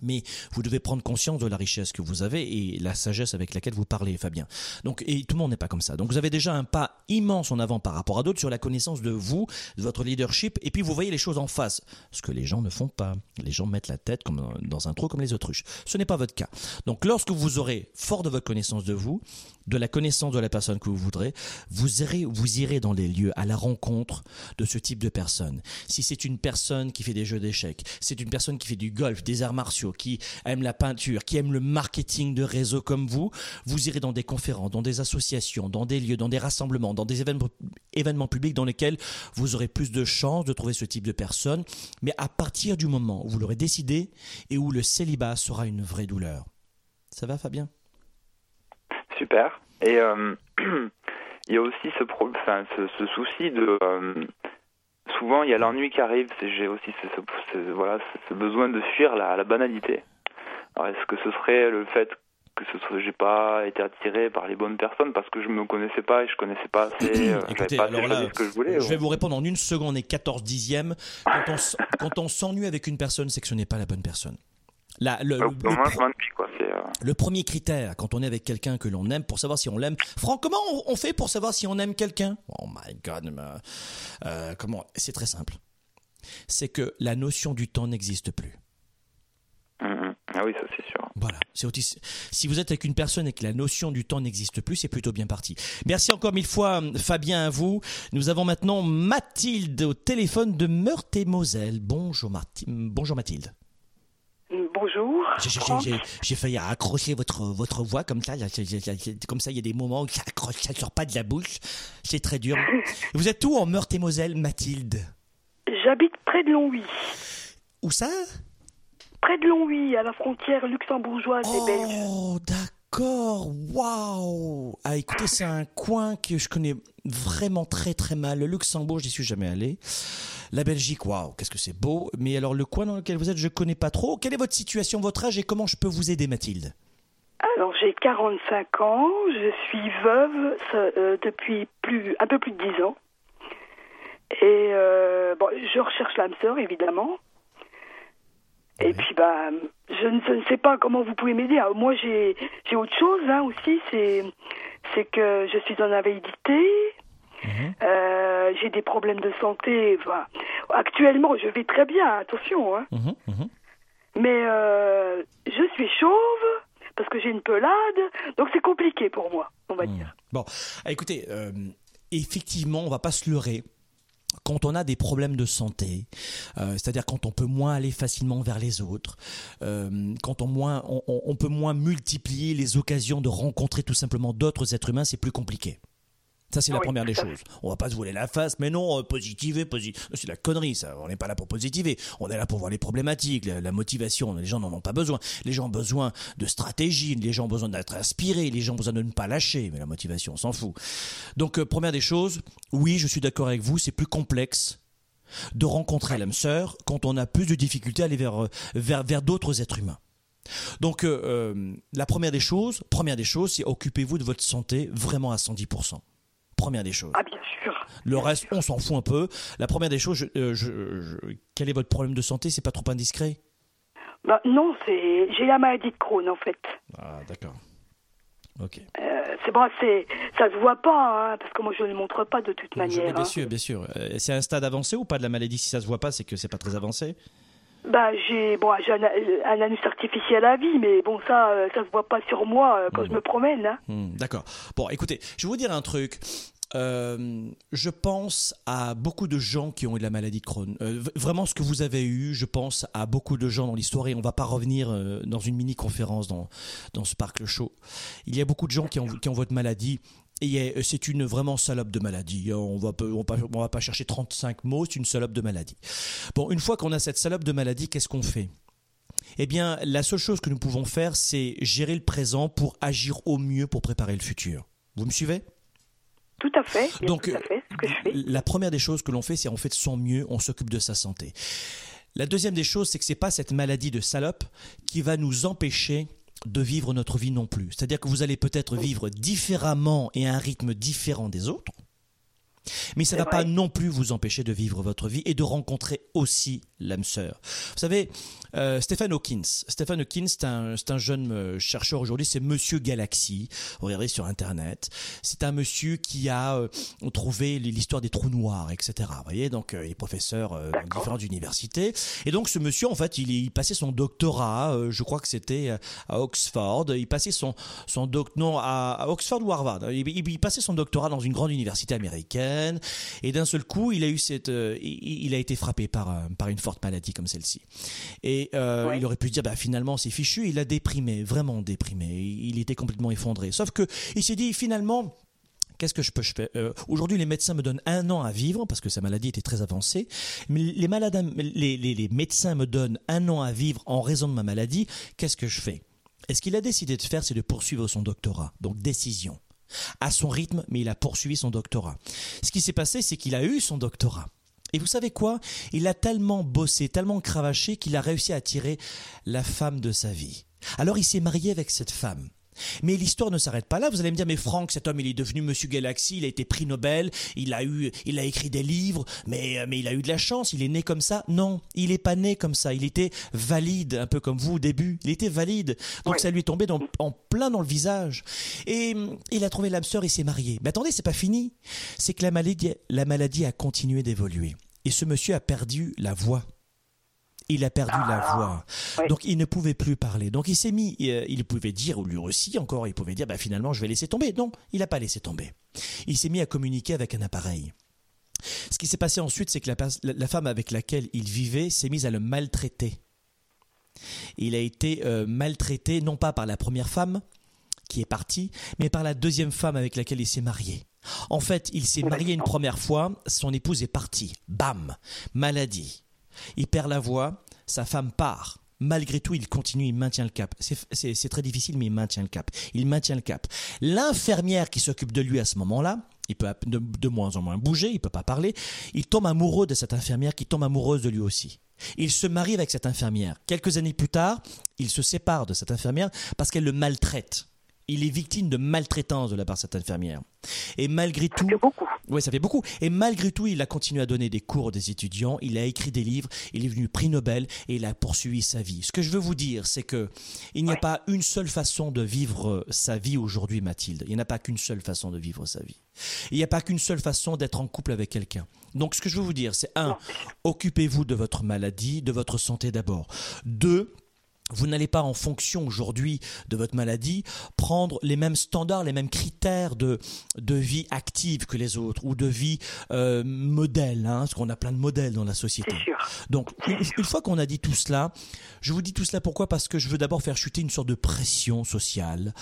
Mais vous devez prendre conscience de la richesse que vous avez et la sagesse avec laquelle vous parlez, Fabien. Donc, et tout le monde n'est pas comme ça. Donc, vous avez déjà un pas immense en avant par rapport à d'autres sur la connaissance de vous, de votre leadership, et puis vous voyez les choses en face. Ce que les gens ne font pas. Les gens mettent la tête comme dans un trou comme les autruches. Ce n'est pas votre cas. Donc, lorsque vous aurez fort de votre connaissance de vous, de la connaissance de la personne que vous voudrez, vous irez, vous irez dans les lieux à la rencontre de ce type de personne. Si c'est une personne qui fait des jeux d'échecs, c'est une personne qui fait du golf, des arts martiaux, qui aime la peinture, qui aime le marketing de réseau comme vous, vous irez dans des conférences, dans des associations, dans des lieux, dans des rassemblements, dans des événements, publics dans lesquels vous aurez plus de chances de trouver ce type de personne. Mais à partir du moment où vous l'aurez décidé et où le célibat sera une vraie douleur. Ça va, Fabien? Super. Et euh, il y a aussi ce, souci de. Euh, souvent, il y a l'ennui qui arrive. J'ai aussi ce, voilà, ce besoin de fuir la, la banalité. Alors, est-ce que ce serait le fait que ce soit j'ai pas été attiré par les bonnes personnes parce que je me connaissais pas et je connaissais pas assez, euh, Écoutez, pas alors là, ce que je voulais. Je vais vous répondre en une seconde et 14 dixièmes. Quand on s'ennuie avec une personne, c'est que ce n'est pas la bonne personne. La, le, le, euh, le, premier critère, quand on est avec quelqu'un que l'on aime, pour savoir si on l'aime. Franck, comment on, fait pour savoir si on aime quelqu'un? Oh my God, euh, comment C'est très simple. C'est que la notion du temps n'existe plus. Mm-hmm. Ah oui, ça c'est sûr. Voilà. C'est si vous êtes avec une personne et que la notion du temps n'existe plus, c'est plutôt bien parti. Merci encore mille fois, Fabien, à vous. Nous avons maintenant Mathilde au téléphone de Meurthe-et-Moselle. Bonjour, Bonjour Mathilde. Bonjour. J'ai failli accrocher votre, votre voix comme ça. comme ça, il y a des moments où ça accroche, ça sort pas de la bouche. C'est très dur. Vous êtes où en Meurthe-et-Moselle, Mathilde? J'habite près de Longwy. Où ça? Près de Longwy, à la frontière luxembourgeoise et belge. Oh, d'accord. D'accord, waouh Ah écoutez, c'est un coin que je connais vraiment très très mal. Le Luxembourg, j'y suis jamais allé. La Belgique, waouh, qu'est-ce que c'est beau. Mais alors le coin dans lequel vous êtes, je connais pas trop. Quelle est votre situation, votre âge et comment je peux vous aider, Mathilde? Alors j'ai 45 ans, je suis veuve euh, depuis plus un peu plus de 10 ans. Et euh, bon, je recherche l'âme sœur évidemment. Et puis, bah, je ne, sais pas comment vous pouvez m'aider. Moi, j'ai, autre chose hein, aussi, c'est, c'est que je suis en invalidité. Mhm. Euh, j'ai des problèmes de santé. Enfin, actuellement, je vais très bien, attention. Hein. Mhm, mhm. Mais euh, je suis chauve parce que j'ai une pelade, donc c'est compliqué pour moi, on va dire. Bon, écoutez, euh, effectivement, on va pas se leurrer quand on a des problèmes de santé, euh, c'est-à-dire quand on peut moins aller facilement vers les autres, euh, quand on, moins, on, peut moins multiplier les occasions de rencontrer tout simplement d'autres êtres humains, c'est plus compliqué. Ça, c'est la première des choses. On va pas se voler la face, mais non, euh, positiver, positiver. C'est la connerie, ça. On n'est pas là pour positiver. On est là pour voir les problématiques, la, motivation. Les gens n'en ont pas besoin. Les gens ont besoin de stratégie. Les gens ont besoin d'être inspirés. Les gens ont besoin de ne pas lâcher. Mais la motivation, on s'en fout. Donc, euh, première des choses, oui, je suis d'accord avec vous, c'est plus complexe de rencontrer l'âme sœur quand on a plus de difficultés à aller vers, euh, vers, vers d'autres êtres humains. Donc, la première des choses, première des choses, c'est occupez-vous de votre santé vraiment à 110%. Première des choses. Ah, bien sûr. Le reste, on s'en fout un peu. La première des choses, euh, quel est votre problème de santé? C'est pas trop indiscret? Bah, Non, c'est j'ai la maladie de Crohn en fait. Ah, d'accord. Ok. Euh, c'est bon, c'est ça se voit pas, hein, parce que moi je ne le montre pas de toute manière. bien hein. sûr, bien sûr. Euh, c'est un stade avancé ou pas de la maladie? Si ça se voit pas, c'est que c'est pas très avancé bah, j'ai bon, j'ai un, anus artificiel à vie, mais bon, ça, euh, ça se voit pas sur moi euh, quand je hmm. me promène. Hein. Hmm, d'accord. Bon, écoutez, je vais vous dire un truc. Euh, je pense à beaucoup de gens qui ont eu la maladie de Crohn. vraiment, ce que vous avez eu, je pense à beaucoup de gens dans l'histoire et on va pas revenir dans une mini conférence dans dans ce parc le show. Il y a beaucoup de gens qui ont qui ont votre maladie et euh, c'est une vraiment salope de maladie. Hein. On va, on va, va pas chercher 35 mots, c'est une salope de maladie. Bon, une fois qu'on a cette salope de maladie, qu'est-ce qu'on fait? Eh bien, la seule chose que nous pouvons faire, c'est gérer le présent pour agir au mieux pour préparer le futur. Vous me suivez? Tout à fait. Donc, tout à fait, ce que je fais. la première des choses que l'on fait, c'est on fait de son mieux, on s'occupe de sa santé. La deuxième des choses, c'est que c'est pas cette maladie de salope qui va nous empêcher de vivre notre vie non plus. C'est-à-dire que vous allez peut-être vivre différemment et à un rythme différent des autres, mais ça ne va pas non plus vous empêcher de vivre votre vie et de rencontrer aussi l'âme sœur. Vous savez, euh, Stephen Hawkins. Stephen Hawkins, c'est un, un, jeune euh, chercheur aujourd'hui, c'est Monsieur Galaxy. Regardez sur Internet. C'est un monsieur qui a euh, trouvé l'histoire des trous noirs, etc. Vous voyez, donc il est professeur dans différentes universités. Et donc ce monsieur, en fait, il, il passait son doctorat, je crois que c'était à Oxford. Il passait son, son doc, non, à, Oxford ou Harvard. Il, il, passait son doctorat dans une grande université américaine. Et d'un seul coup, il a eu cette, il, il, a été frappé par, par une forte maladie comme celle-ci. Et et euh, il aurait pu dire, bah, finalement, c'est fichu. Il a déprimé, vraiment déprimé. Il était complètement effondré. Sauf que il s'est dit, finalement, qu'est-ce que je peux faire euh, Aujourd'hui, les médecins me donnent un an à vivre parce que sa maladie était très avancée. Mais les, malades, les, les, médecins me donnent un an à vivre en raison de ma maladie. Qu'est-ce que je fais? Et ce qu'il a décidé de faire, c'est de poursuivre son doctorat. Donc, décision. À son rythme, mais il a poursuivi son doctorat. Ce qui s'est passé, c'est qu'il a eu son doctorat. Et vous savez quoi? Il a tellement bossé, tellement cravaché qu'il a réussi à attirer la femme de sa vie. Alors il s'est marié avec cette femme. Mais l'histoire ne s'arrête pas là. Vous allez me dire, mais Franck, cet homme, il est devenu Monsieur Galaxy, il a été prix Nobel, il a eu, il a écrit des livres, mais, mais il a eu de la chance, il est né comme ça. Non, il n'est pas né comme ça. Il était valide, un peu comme vous au début. Il était valide. Donc ça lui est tombé en plein dans le visage. Et il a trouvé l'âme sœur et s'est marié. Mais attendez, c'est pas fini. C'est que la maladie, la maladie a continué d'évoluer. Et ce monsieur a perdu la voix il a perdu la ah. voix. Donc il ne pouvait plus parler. Donc il s'est mis, euh, il pouvait dire, ou lui aussi encore, il pouvait dire, bah, finalement je vais laisser tomber. Non, il n'a pas laissé tomber. Il s'est mis à communiquer avec un appareil. Ce qui s'est passé ensuite, c'est que la, femme avec laquelle il vivait s'est mise à le maltraiter. Il a été euh, maltraité non pas par la première femme qui est partie, mais par la deuxième femme avec laquelle il s'est marié. En fait, il s'est marié une première fois, son épouse est partie. Bam Maladie. Il perd la voix, sa femme part. Malgré tout, il continue, il maintient le cap. C'est très difficile, mais il maintient le cap. Il maintient le cap. L'infirmière qui s'occupe de lui à ce moment-là, il peut de, moins en moins bouger, il peut pas parler. Il tombe amoureux de cette infirmière qui tombe amoureuse de lui aussi. Il se marie avec cette infirmière. Quelques années plus tard, il se sépare de cette infirmière parce qu'elle le maltraite il est victime de maltraitance de la part de cette infirmière. Et malgré tout, ça fait beaucoup. Oui, ça fait beaucoup. Et malgré tout, il a continué à donner des cours aux étudiants. Il a écrit des livres. Il est venu prix Nobel et il a poursuivi sa vie. Ce que je veux vous dire, c'est que il n'y a pas une seule façon de vivre sa vie aujourd'hui, Mathilde. Il n'y a pas qu'une seule façon de vivre sa vie. Il n'y a pas qu'une seule façon d'être en couple avec quelqu'un. Donc, ce que je veux vous dire, c'est un, occupez-vous de votre maladie, de votre santé d'abord. Deux, vous n'allez pas, en fonction aujourd'hui de votre maladie, prendre les mêmes standards, les mêmes critères de, de vie active que les autres ou de vie euh, modèle, hein, parce qu'on a plein de modèles dans la société. Donc, une, fois qu'on a dit tout cela, je vous dis tout cela pourquoi? Parce que je veux d'abord faire chuter une sorte de pression sociale.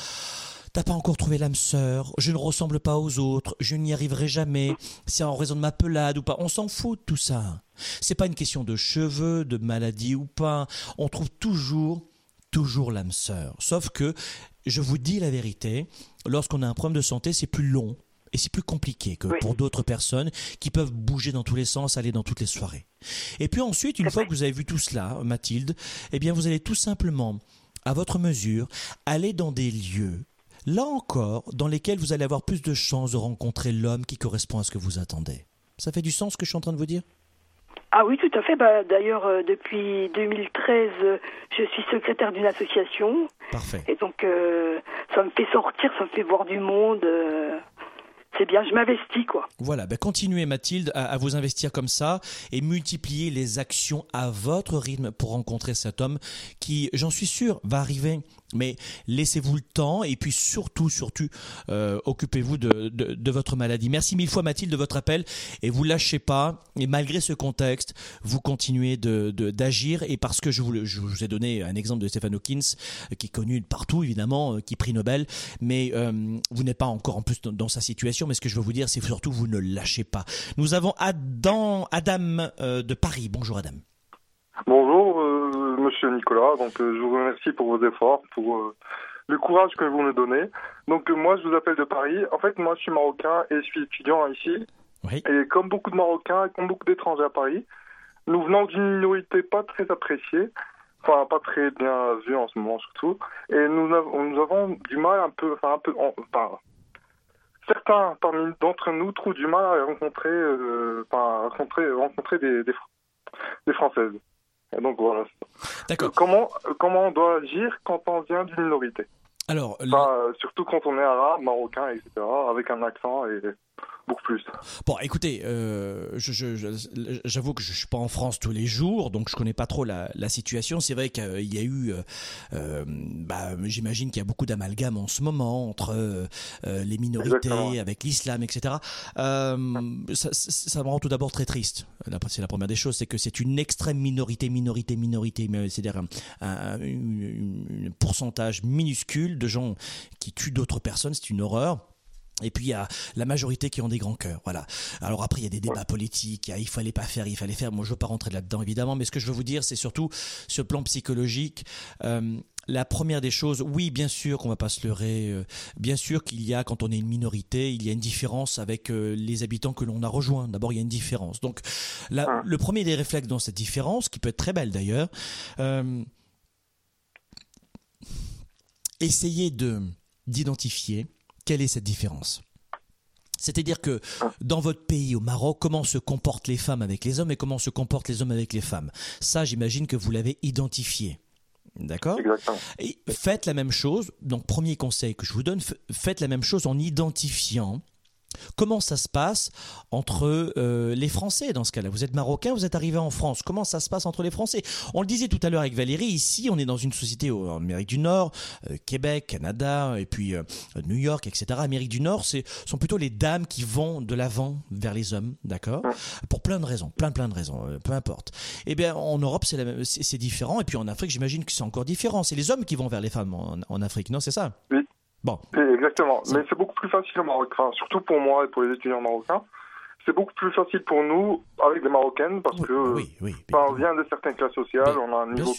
T'as pas encore trouvé l'âme sœur, je ne ressemble pas aux autres, je n'y arriverai jamais, c'est en raison de ma pelade ou pas. On s'en fout de tout ça. C'est pas une question de cheveux, de maladie ou pas. On trouve toujours, toujours l'âme sœur. Sauf que, je vous dis la vérité, lorsqu'on a un problème de santé, c'est plus long et c'est plus compliqué que pour d'autres personnes qui peuvent bouger dans tous les sens, aller dans toutes les soirées. Et puis ensuite, une fois que vous avez vu tout cela, Mathilde, eh bien vous allez tout simplement, à votre mesure, aller dans des lieux là encore, dans lesquels vous allez avoir plus de chances de rencontrer l'homme qui correspond à ce que vous attendez. Ça fait du sens ce que je suis en train de vous dire? Ah oui, tout à fait. Bah, D'ailleurs, euh, depuis 2013, euh, je suis secrétaire d'une association. Parfait. Et donc, euh, ça me fait sortir, ça me fait voir du monde. c'est bien, je m'investis quoi. Voilà, ben continuez Mathilde à, vous investir comme ça et multiplier les actions à votre rythme pour rencontrer cet homme qui, j'en suis sûr, va arriver mais laissez-vous le temps et puis surtout, surtout, euh, occupez-vous de, votre maladie. Merci mille fois Mathilde de votre appel et vous lâchez pas. Et malgré ce contexte, vous continuez de, d'agir et parce que je vous, je vous ai donné un exemple de Stephen Hawkins qui est connu partout évidemment, euh, qui prix Nobel, mais euh, vous n'êtes pas encore en plus dans, sa situation. Mais ce que je veux vous dire, c'est surtout vous ne lâchez pas. Nous avons Adam, de Paris. Bonjour Adam. Bonjour, euh, monsieur Nicolas. Donc, euh, je vous remercie pour vos efforts, pour euh, le courage que vous nous donnez. Donc, moi, je vous appelle de Paris. En fait, moi, je suis marocain et je suis étudiant ici. Et comme beaucoup de Marocains, comme beaucoup d'étrangers à Paris, nous venons d'une minorité pas très appréciée, enfin, pas très bien vue en ce moment surtout. Et nous, avons, nous avons du mal un peu, enfin, un peu, enfin, certains parmi d'entre nous trouvent du mal à rencontrer, enfin, rencontrer, rencontrer des, des, des Françaises donc voilà. D'accord. Comment, comment on doit agir quand on vient d'une minorité? Alors, surtout quand on est arabe, marocain, etc., avec un accent et beaucoup plus. Bon, écoutez, euh, j'avoue que je suis pas en France tous les jours, donc je connais pas trop la, situation. C'est vrai qu'il y a eu, euh, euh, bah, j'imagine qu'il y a beaucoup d'amalgames en ce moment entre les minorités, avec l'islam, etc. ça, ça, me rend tout d'abord très triste. C'est la première des choses, c'est que c'est une extrême minorité, minorité, minorité, c'est-à-dire un, un, un pourcentage minuscule de gens qui tuent d'autres personnes. C'est une horreur. Et puis il y a la majorité qui ont des grands cœurs, voilà. Alors après il y a des débats politiques, il fallait pas faire, il fallait faire. Moi je veux pas rentrer là-dedans évidemment, mais ce que je veux vous dire c'est surtout sur le plan psychologique. Euh, la première des choses, oui, bien sûr qu'on va pas se leurrer. Euh, bien sûr qu'il y a, quand on est une minorité, il y a une différence avec euh, les habitants que l'on a rejoints. D'abord, il y a une différence. Donc, le premier des réflexes dans cette différence, qui peut être très belle d'ailleurs, euh, essayez de d'identifier quelle est cette différence c'est-à-dire que dans votre pays, au Maroc, comment se comportent les femmes avec les hommes et comment se comportent les hommes avec les femmes? Ça, j'imagine que vous l'avez identifié. D'accord? Et faites la même chose. Donc, premier conseil que je vous donne, faites la même chose en identifiant Comment ça se passe entre euh, les Français dans ce cas-là? Vous êtes marocain, vous êtes arrivé en France. Comment ça se passe entre les Français? On le disait tout à l'heure avec Valérie, ici on est dans une société en Amérique du Nord, euh, Québec, Canada, et puis euh, New York, etc. Amérique du Nord, ce sont plutôt les dames qui vont de l'avant vers les hommes, d'accord? Pour plein de raisons, plein plein de raisons, peu importe. Eh bien en Europe c'est différent, et puis en Afrique j'imagine que c'est encore différent. C'est les hommes qui vont vers les femmes en, en Afrique, non? C'est ça? Oui. Bon. Exactement. Mais c'est beaucoup plus facile au Maroc, enfin, surtout pour moi et pour les étudiants marocains c'est beaucoup plus facile pour nous avec des Marocaines parce que on vient de certaines classes sociales, on a un niveau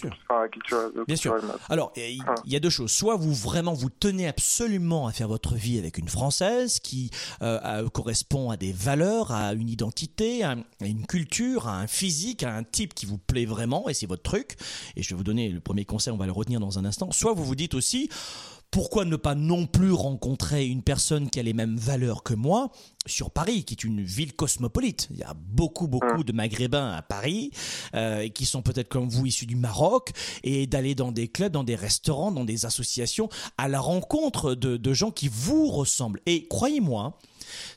culturel. Bien sûr. Alors, il y, a deux choses. Soit vous vraiment vous tenez absolument à faire votre vie avec une Française qui euh, correspond à des valeurs, à une identité, à, une culture, à un physique, à un type qui vous plaît vraiment et c'est votre truc. Et je vais vous donner le premier conseil, on va le retenir dans un instant. Soit vous vous dites aussi pourquoi ne pas non plus rencontrer une personne qui a les mêmes valeurs que moi sur Paris, qui est une ville cosmopolite. Il y a beaucoup, beaucoup de Maghrébins à Paris, euh, qui sont peut-être comme vous issus du Maroc, et d'aller dans des clubs, dans des restaurants, dans des associations, à la rencontre de, gens qui vous ressemblent. Et croyez-moi,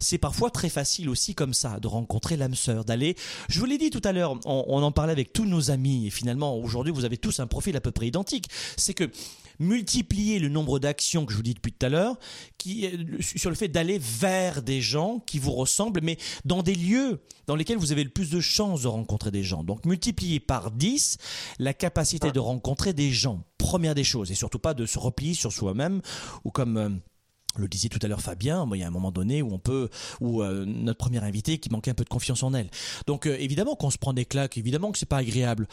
c'est parfois très facile aussi comme ça de rencontrer l'âme sœur, d'aller. Je vous l'ai dit tout à l'heure, on, on, en parlait avec tous nos amis et finalement aujourd'hui vous avez tous un profil à peu près identique. C'est que multiplier le nombre d'actions que je vous dis depuis tout à l'heure, qui sur le fait d'aller vers des gens qui vous ressemblent, mais dans des lieux dans lesquels vous avez le plus de chances de rencontrer des gens. Donc multiplier par 10 la capacité de rencontrer des gens. Première des choses, et surtout pas de se replier sur soi-même, ou comme euh, le disait tout à l'heure Fabien, il y a un moment donné où on peut, où euh, notre première invitée qui manquait un peu de confiance en elle. Donc euh, évidemment qu'on se prend des claques, évidemment que c'est pas agréable.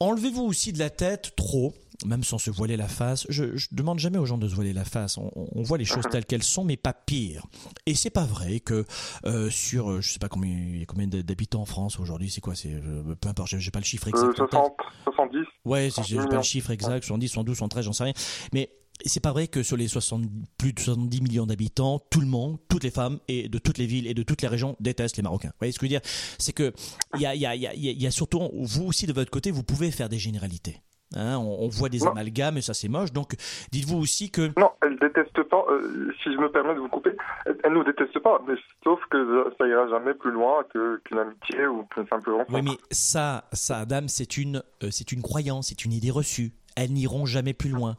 Enlevez-vous aussi de la tête trop, même sans se voiler la face. Je, je demande jamais aux gens de se voiler la face. On, on voit les choses telles qu'elles sont, mais pas pire. Et c'est pas vrai que euh, sur, je sais pas combien, il y a combien d'habitants en France aujourd'hui. C'est quoi C'est peu importe, j'ai pas le chiffre exact. 60, 70. Ouais, j'ai pas le chiffre exact, 70, 72, 73, j'en sais rien. Mais c'est pas vrai que sur les 60, plus de 70 millions d'habitants, tout le monde, toutes les femmes et de toutes les villes et de toutes les régions détestent les Marocains. Vous voyez ce que je veux dire? C'est que il y a, y, a, y, a, y a surtout vous aussi de votre côté, vous pouvez faire des généralités. Hein, on, voit des amalgames et ça c'est moche. Donc dites-vous aussi que... Non, elle déteste pas, euh, si je me permets de vous couper, elle, ne nous déteste pas, mais sauf que ça ira jamais plus loin qu'une amitié ou qu'une simple rencontre. Oui mais ça, ça Adam, c'est une, euh, c'est une croyance, c'est une idée reçue. Elles n'iront jamais plus loin.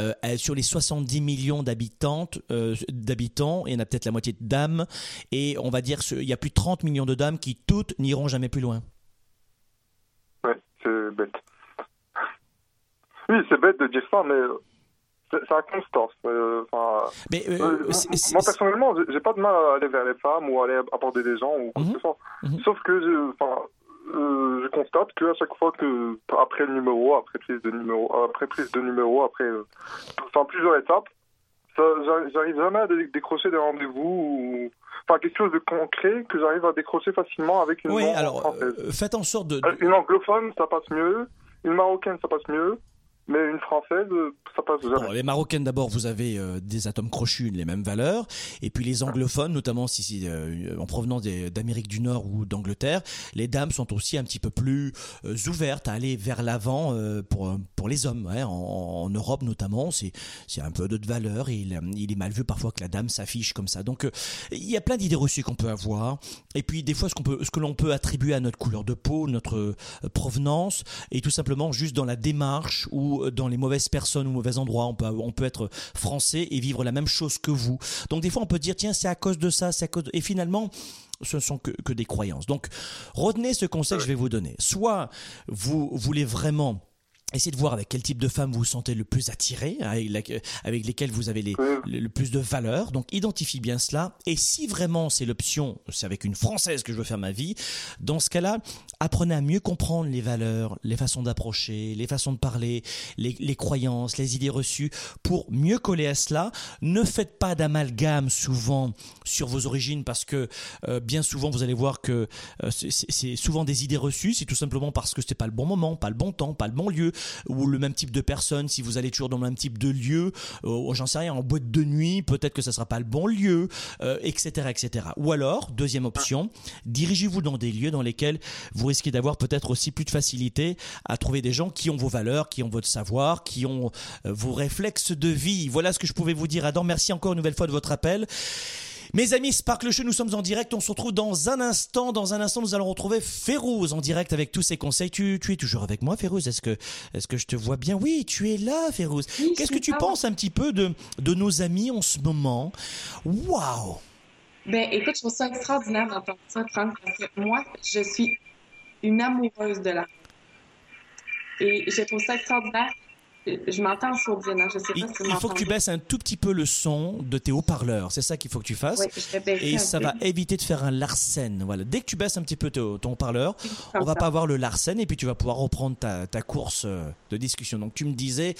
Euh, sur les 70 millions d'habitantes, d'habitants, il y en a peut-être la moitié de dames, et on va dire il y a plus de 30 millions de dames qui toutes n'iront jamais plus loin. Ouais, c'est bête. Oui, c'est bête de dire ça, mais c'est un constat. Euh, mais, euh, euh, moi, personnellement, j'ai pas de mal à aller vers les femmes ou à aller aborder des gens ou quoi que mhm. ce soit. Mhm. Sauf que je, je constate qu'à chaque fois que, après le numéro, après prise de numéro, après prise de numéro, après enfin, plusieurs étapes, j'arrive jamais à décrocher des rendez-vous ou enfin quelque chose de concret que j'arrive à décrocher facilement avec une oui, alors, faites en sorte de... Une anglophone, ça passe mieux. Une marocaine, ça passe mieux. Mais une française, ça passe jamais. les marocaines d'abord, vous avez euh, des atomes crochus, les mêmes valeurs, et puis les anglophones, notamment si, euh, en provenance d'Amérique du Nord ou d'Angleterre, les dames sont aussi un petit peu plus euh, ouvertes à aller vers l'avant pour pour les hommes. En, en, Europe notamment, c'est c'est un peu d'autres valeurs. Il, il est mal vu parfois que la dame s'affiche comme ça. Donc il y a plein d'idées reçues qu'on peut avoir, et puis des fois ce qu'on peut, ce que l'on peut attribuer à notre couleur de peau, notre provenance, et tout simplement juste dans la démarche ou dans les mauvaises personnes ou mauvais endroits. On peut, on peut être français et vivre la même chose que vous. Donc des fois, on peut dire, tiens, c'est à cause de ça, c'est à cause... Et finalement, ce ne sont que, que des croyances. Donc, retenez ce conseil que je vais vous donner. Soit vous voulez vraiment Essayez de voir avec quel type de femme vous vous sentez le plus attiré, avec, lesquelles vous avez les, le, plus de valeur. Donc identifie bien cela. Et si vraiment c'est l'option, c'est avec une française que je veux faire ma vie, dans ce cas-là, apprenez à mieux comprendre les valeurs, les façons d'approcher, les façons de parler, les, croyances, les idées reçues, pour mieux coller à cela. Ne faites pas d'amalgame souvent sur vos origines parce que euh, bien souvent vous allez voir que euh, c'est souvent des idées reçues. C'est tout simplement parce que c'est pas le bon moment, pas le bon temps, pas le bon lieu ou le même type de personne, si vous allez toujours dans le même type de lieu, euh, j'en sais rien, en boîte de nuit, peut-être que ça sera pas le bon lieu, etc., euh, etc. Ou alors, deuxième option, dirigez-vous dans des lieux dans lesquels vous risquez d'avoir peut-être aussi plus de facilité à trouver des gens qui ont vos valeurs, qui ont votre savoir, qui ont euh, vos réflexes de vie. Voilà ce que je pouvais vous dire. Adam, merci encore une nouvelle fois de votre appel. Mes amis, Sparkle Show, nous sommes en direct. On se retrouve dans un instant. Dans un instant, nous allons retrouver Férouz en direct avec tous ses conseils. Tu, tu es toujours avec moi, Férouz Est-ce que, est-ce que je te vois bien? Oui, tu es là, Férouz. Qu'est-ce que tu penses un petit peu de, de nos amis en ce moment? Waouh Ben, écoute, je trouve ça extraordinaire d'entendre ça, Franck, parce que moi, je suis une amoureuse de la et je trouve ça extraordinaire je m'entends sourdine, hein, je sais pas il, si Il faut que tu baisses un tout petit peu le son de tes haut-parleurs, c'est ça qu'il faut que tu fasses. et ça va éviter de faire un larsen. Voilà. Dès que tu baisses un petit peu ton, haut-parleur, on va pas avoir le larsen et puis tu vas pouvoir reprendre ta, ta course euh, de discussion. Donc tu me disais,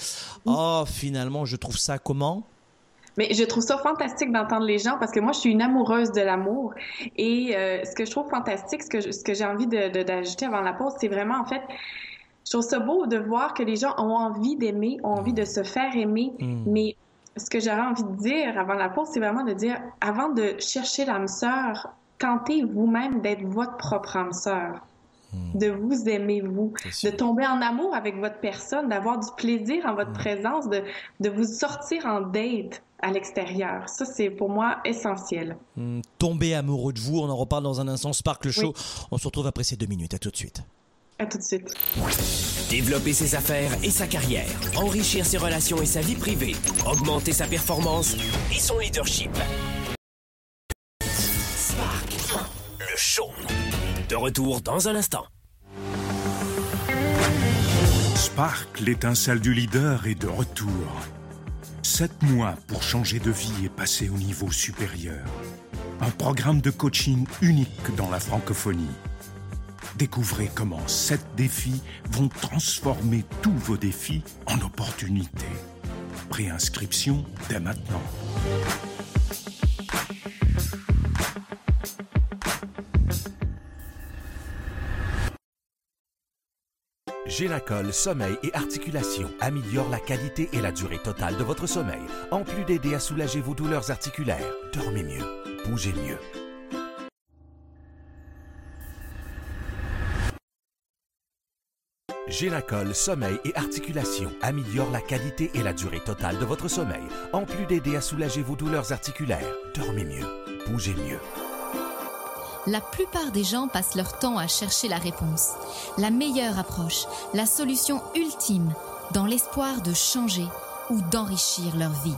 oh finalement je trouve ça comment? Mais je trouve ça fantastique d'entendre les gens parce que moi, je suis une amoureuse de l'amour. Et euh, ce que je trouve fantastique, ce que, ce que j'ai envie d'ajouter de, avant la pause, c'est vraiment en fait je trouve ça beau de voir que les gens ont envie d'aimer, ont envie de se faire aimer, mm. mais ce que j'aurais envie de dire avant la pause, c'est vraiment de dire, avant de chercher l'âme sœur, tentez vous-même d'être votre propre âme sœur mm. de vous aimer vous, de tomber en amour avec votre personne, d'avoir du plaisir en votre mm. présence, de, de vous sortir en date à l'extérieur. Ça, c'est pour moi essentiel. tomber amoureux de vous, on en reparle dans un instant. Sparkle Show, on se retrouve après ces deux minutes. À tout de suite. À tout de suite. Développer ses affaires et sa carrière, enrichir ses relations et sa vie privée, augmenter sa performance et son leadership. Spark, le show. De retour dans un instant. Spark, l'étincelle du leader, est de retour. Sept mois pour changer de vie et passer au niveau supérieur. Un programme de coaching unique dans la francophonie Découvrez comment sept défis vont transformer tous vos défis en opportunités. Préinscription dès maintenant. Génacol Sommeil et Articulation améliore la qualité et la durée totale de votre sommeil, en plus d'aider à soulager vos douleurs articulaires. Dormez mieux, bougez mieux. Génacol Sommeil et Articulation améliore la qualité et la durée totale de votre sommeil, en plus d'aider à soulager vos douleurs articulaires. Dormez mieux, bougez mieux. La plupart des gens passent leur temps à chercher la réponse, la meilleure approche, la solution ultime, dans l'espoir de changer ou d'enrichir leur vie.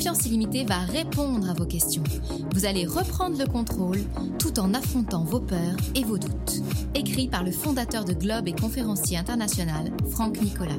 Confiance illimitée va répondre à vos questions. Vous allez reprendre le contrôle tout en affrontant vos peurs et vos doutes. Écrit par le fondateur de Globe et conférencier international, Franck Nicolas.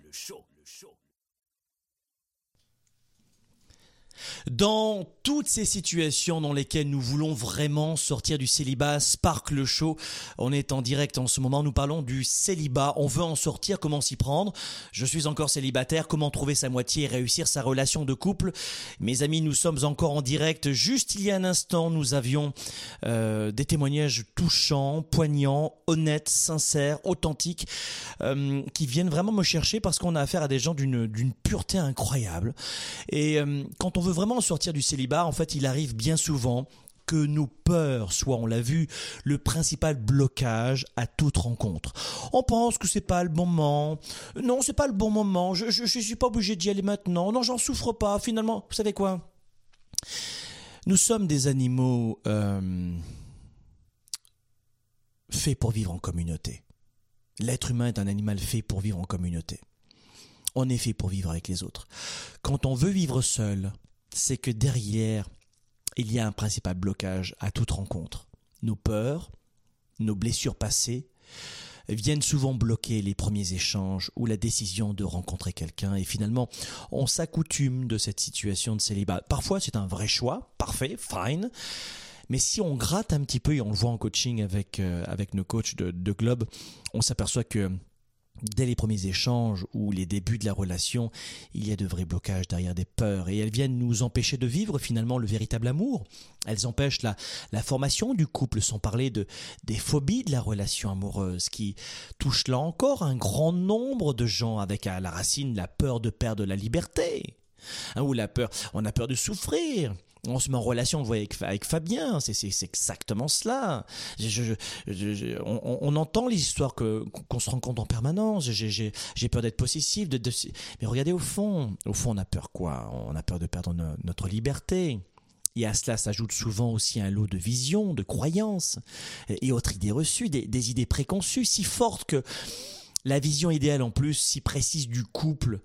Dans toutes ces situations dans lesquelles nous voulons vraiment sortir du célibat, Spark le show, on est en direct en ce moment, nous parlons du célibat, on veut en sortir, comment s'y prendre? Je suis encore célibataire, comment trouver sa moitié et réussir sa relation de couple? Mes amis, nous sommes encore en direct, juste il y a un instant, nous avions euh, des témoignages touchants, poignants, honnêtes, sincères, authentiques, euh, qui viennent vraiment me chercher parce qu'on a affaire à des gens d'une pureté incroyable. Et euh, quand on veut vraiment sortir du célibat, en fait, il arrive bien souvent que nos peurs soient, on l'a vu, le principal blocage à toute rencontre. On pense que c'est pas le bon moment. Non, c'est pas le bon moment. Je, suis pas obligé d'y aller maintenant. Non, j'en souffre pas. Finalement, vous savez quoi? Nous sommes des animaux euh, faits pour vivre en communauté. L'être humain est un animal fait pour vivre en communauté. On est fait pour vivre avec les autres. Quand on veut vivre seul, c'est que derrière, il y a un principal blocage à toute rencontre. Nos peurs, nos blessures passées viennent souvent bloquer les premiers échanges ou la décision de rencontrer quelqu'un et finalement on s'accoutume de cette situation de célibat. Parfois c'est un vrai choix, parfait, fine, mais si on gratte un petit peu et on le voit en coaching avec, euh, avec nos coachs de, de Globe, on s'aperçoit que dès les premiers échanges ou les débuts de la relation, il y a de vrais blocages derrière des peurs et elles viennent nous empêcher de vivre finalement le véritable amour. Elles empêchent la, formation du couple sans parler de, des phobies de la relation amoureuse qui touchent là encore un grand nombre de gens avec à la racine la peur de perdre la liberté. Hein, ou la peur, on a peur de souffrir, on se met en relation, vous voyez, avec, Fabien, c'est exactement cela. on, entend les histoires qu'on se rend compte en permanence. J'ai peur d'être possessif, mais regardez au fond, au fond, on a peur quoi? On a peur de perdre notre liberté. Et à cela s'ajoute souvent aussi un lot de visions, de croyances et autres idées reçues, des idées préconçues si fortes que la vision idéale en plus, si précise du couple,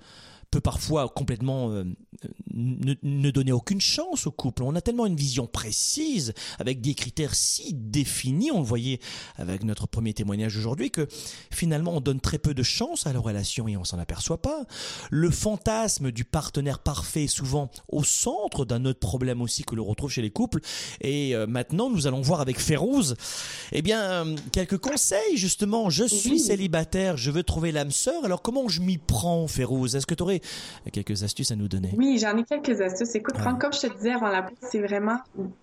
peut parfois complètement euh, ne, donner aucune chance au couple. On a tellement une vision précise, avec des critères si définis, on le voyait avec notre premier témoignage aujourd'hui, que finalement on donne très peu de chance à la relation et on s'en aperçoit pas. Le fantasme du partenaire parfait est souvent au centre d'un autre problème aussi que l'on retrouve chez les couples. Et euh, maintenant, nous allons voir avec Férouz, eh bien, euh, quelques conseils justement. Je suis célibataire, je veux trouver l'âme sœur. Alors comment je m'y prends, Férouz? Est-ce que tu aurais quelques astuces à nous donner Oui, j'en ai quelques astuces. Écoute, Franck, comme je te disais avant la pause, c'est vraiment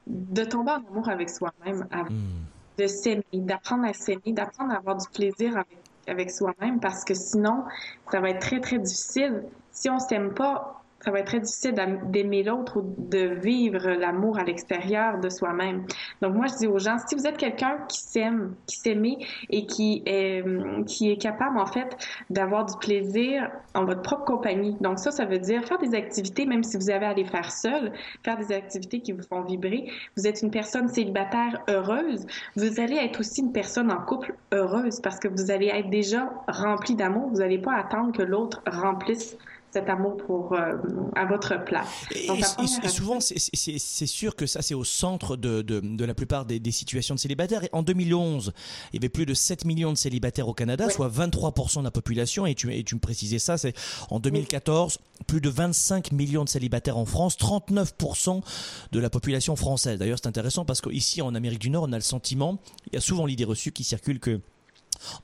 de tomber en amour avec soi-même, hmm. de s'aimer, d'apprendre à s'aimer, d'apprendre à avoir du plaisir avec, avec soi-même, parce que sinon, ça va être très, très difficile. Si on s'aime pas, ça va être très difficile d'aimer l'autre ou de vivre l'amour à l'extérieur de soi-même. Donc moi je dis aux gens, si vous êtes quelqu'un qui s'aime, qui s'aimait et qui est qui est capable en fait d'avoir du plaisir en votre propre compagnie. Donc ça, ça veut dire faire des activités, même si vous avez à les faire seul, faire des activités qui vous font vibrer. Vous êtes une personne célibataire heureuse, vous allez être aussi une personne en couple heureuse parce que vous allez être déjà rempli d'amour. Vous n'allez pas attendre que l'autre remplisse cet amour pour euh, à votre place. et, souvent, c'est sûr que ça, c'est au centre de, de, de, la plupart des, des, situations de célibataires. Et en 2011, il y avait plus de 7 millions de célibataires au Canada, soit 23% de la population. Et tu, et tu me précisais ça, c'est en 2014, plus de 25 millions de célibataires en France, 39% de la population française. D'ailleurs, c'est intéressant parce qu'ici, en Amérique du Nord, on a le sentiment, il y a souvent l'idée reçue qui circule que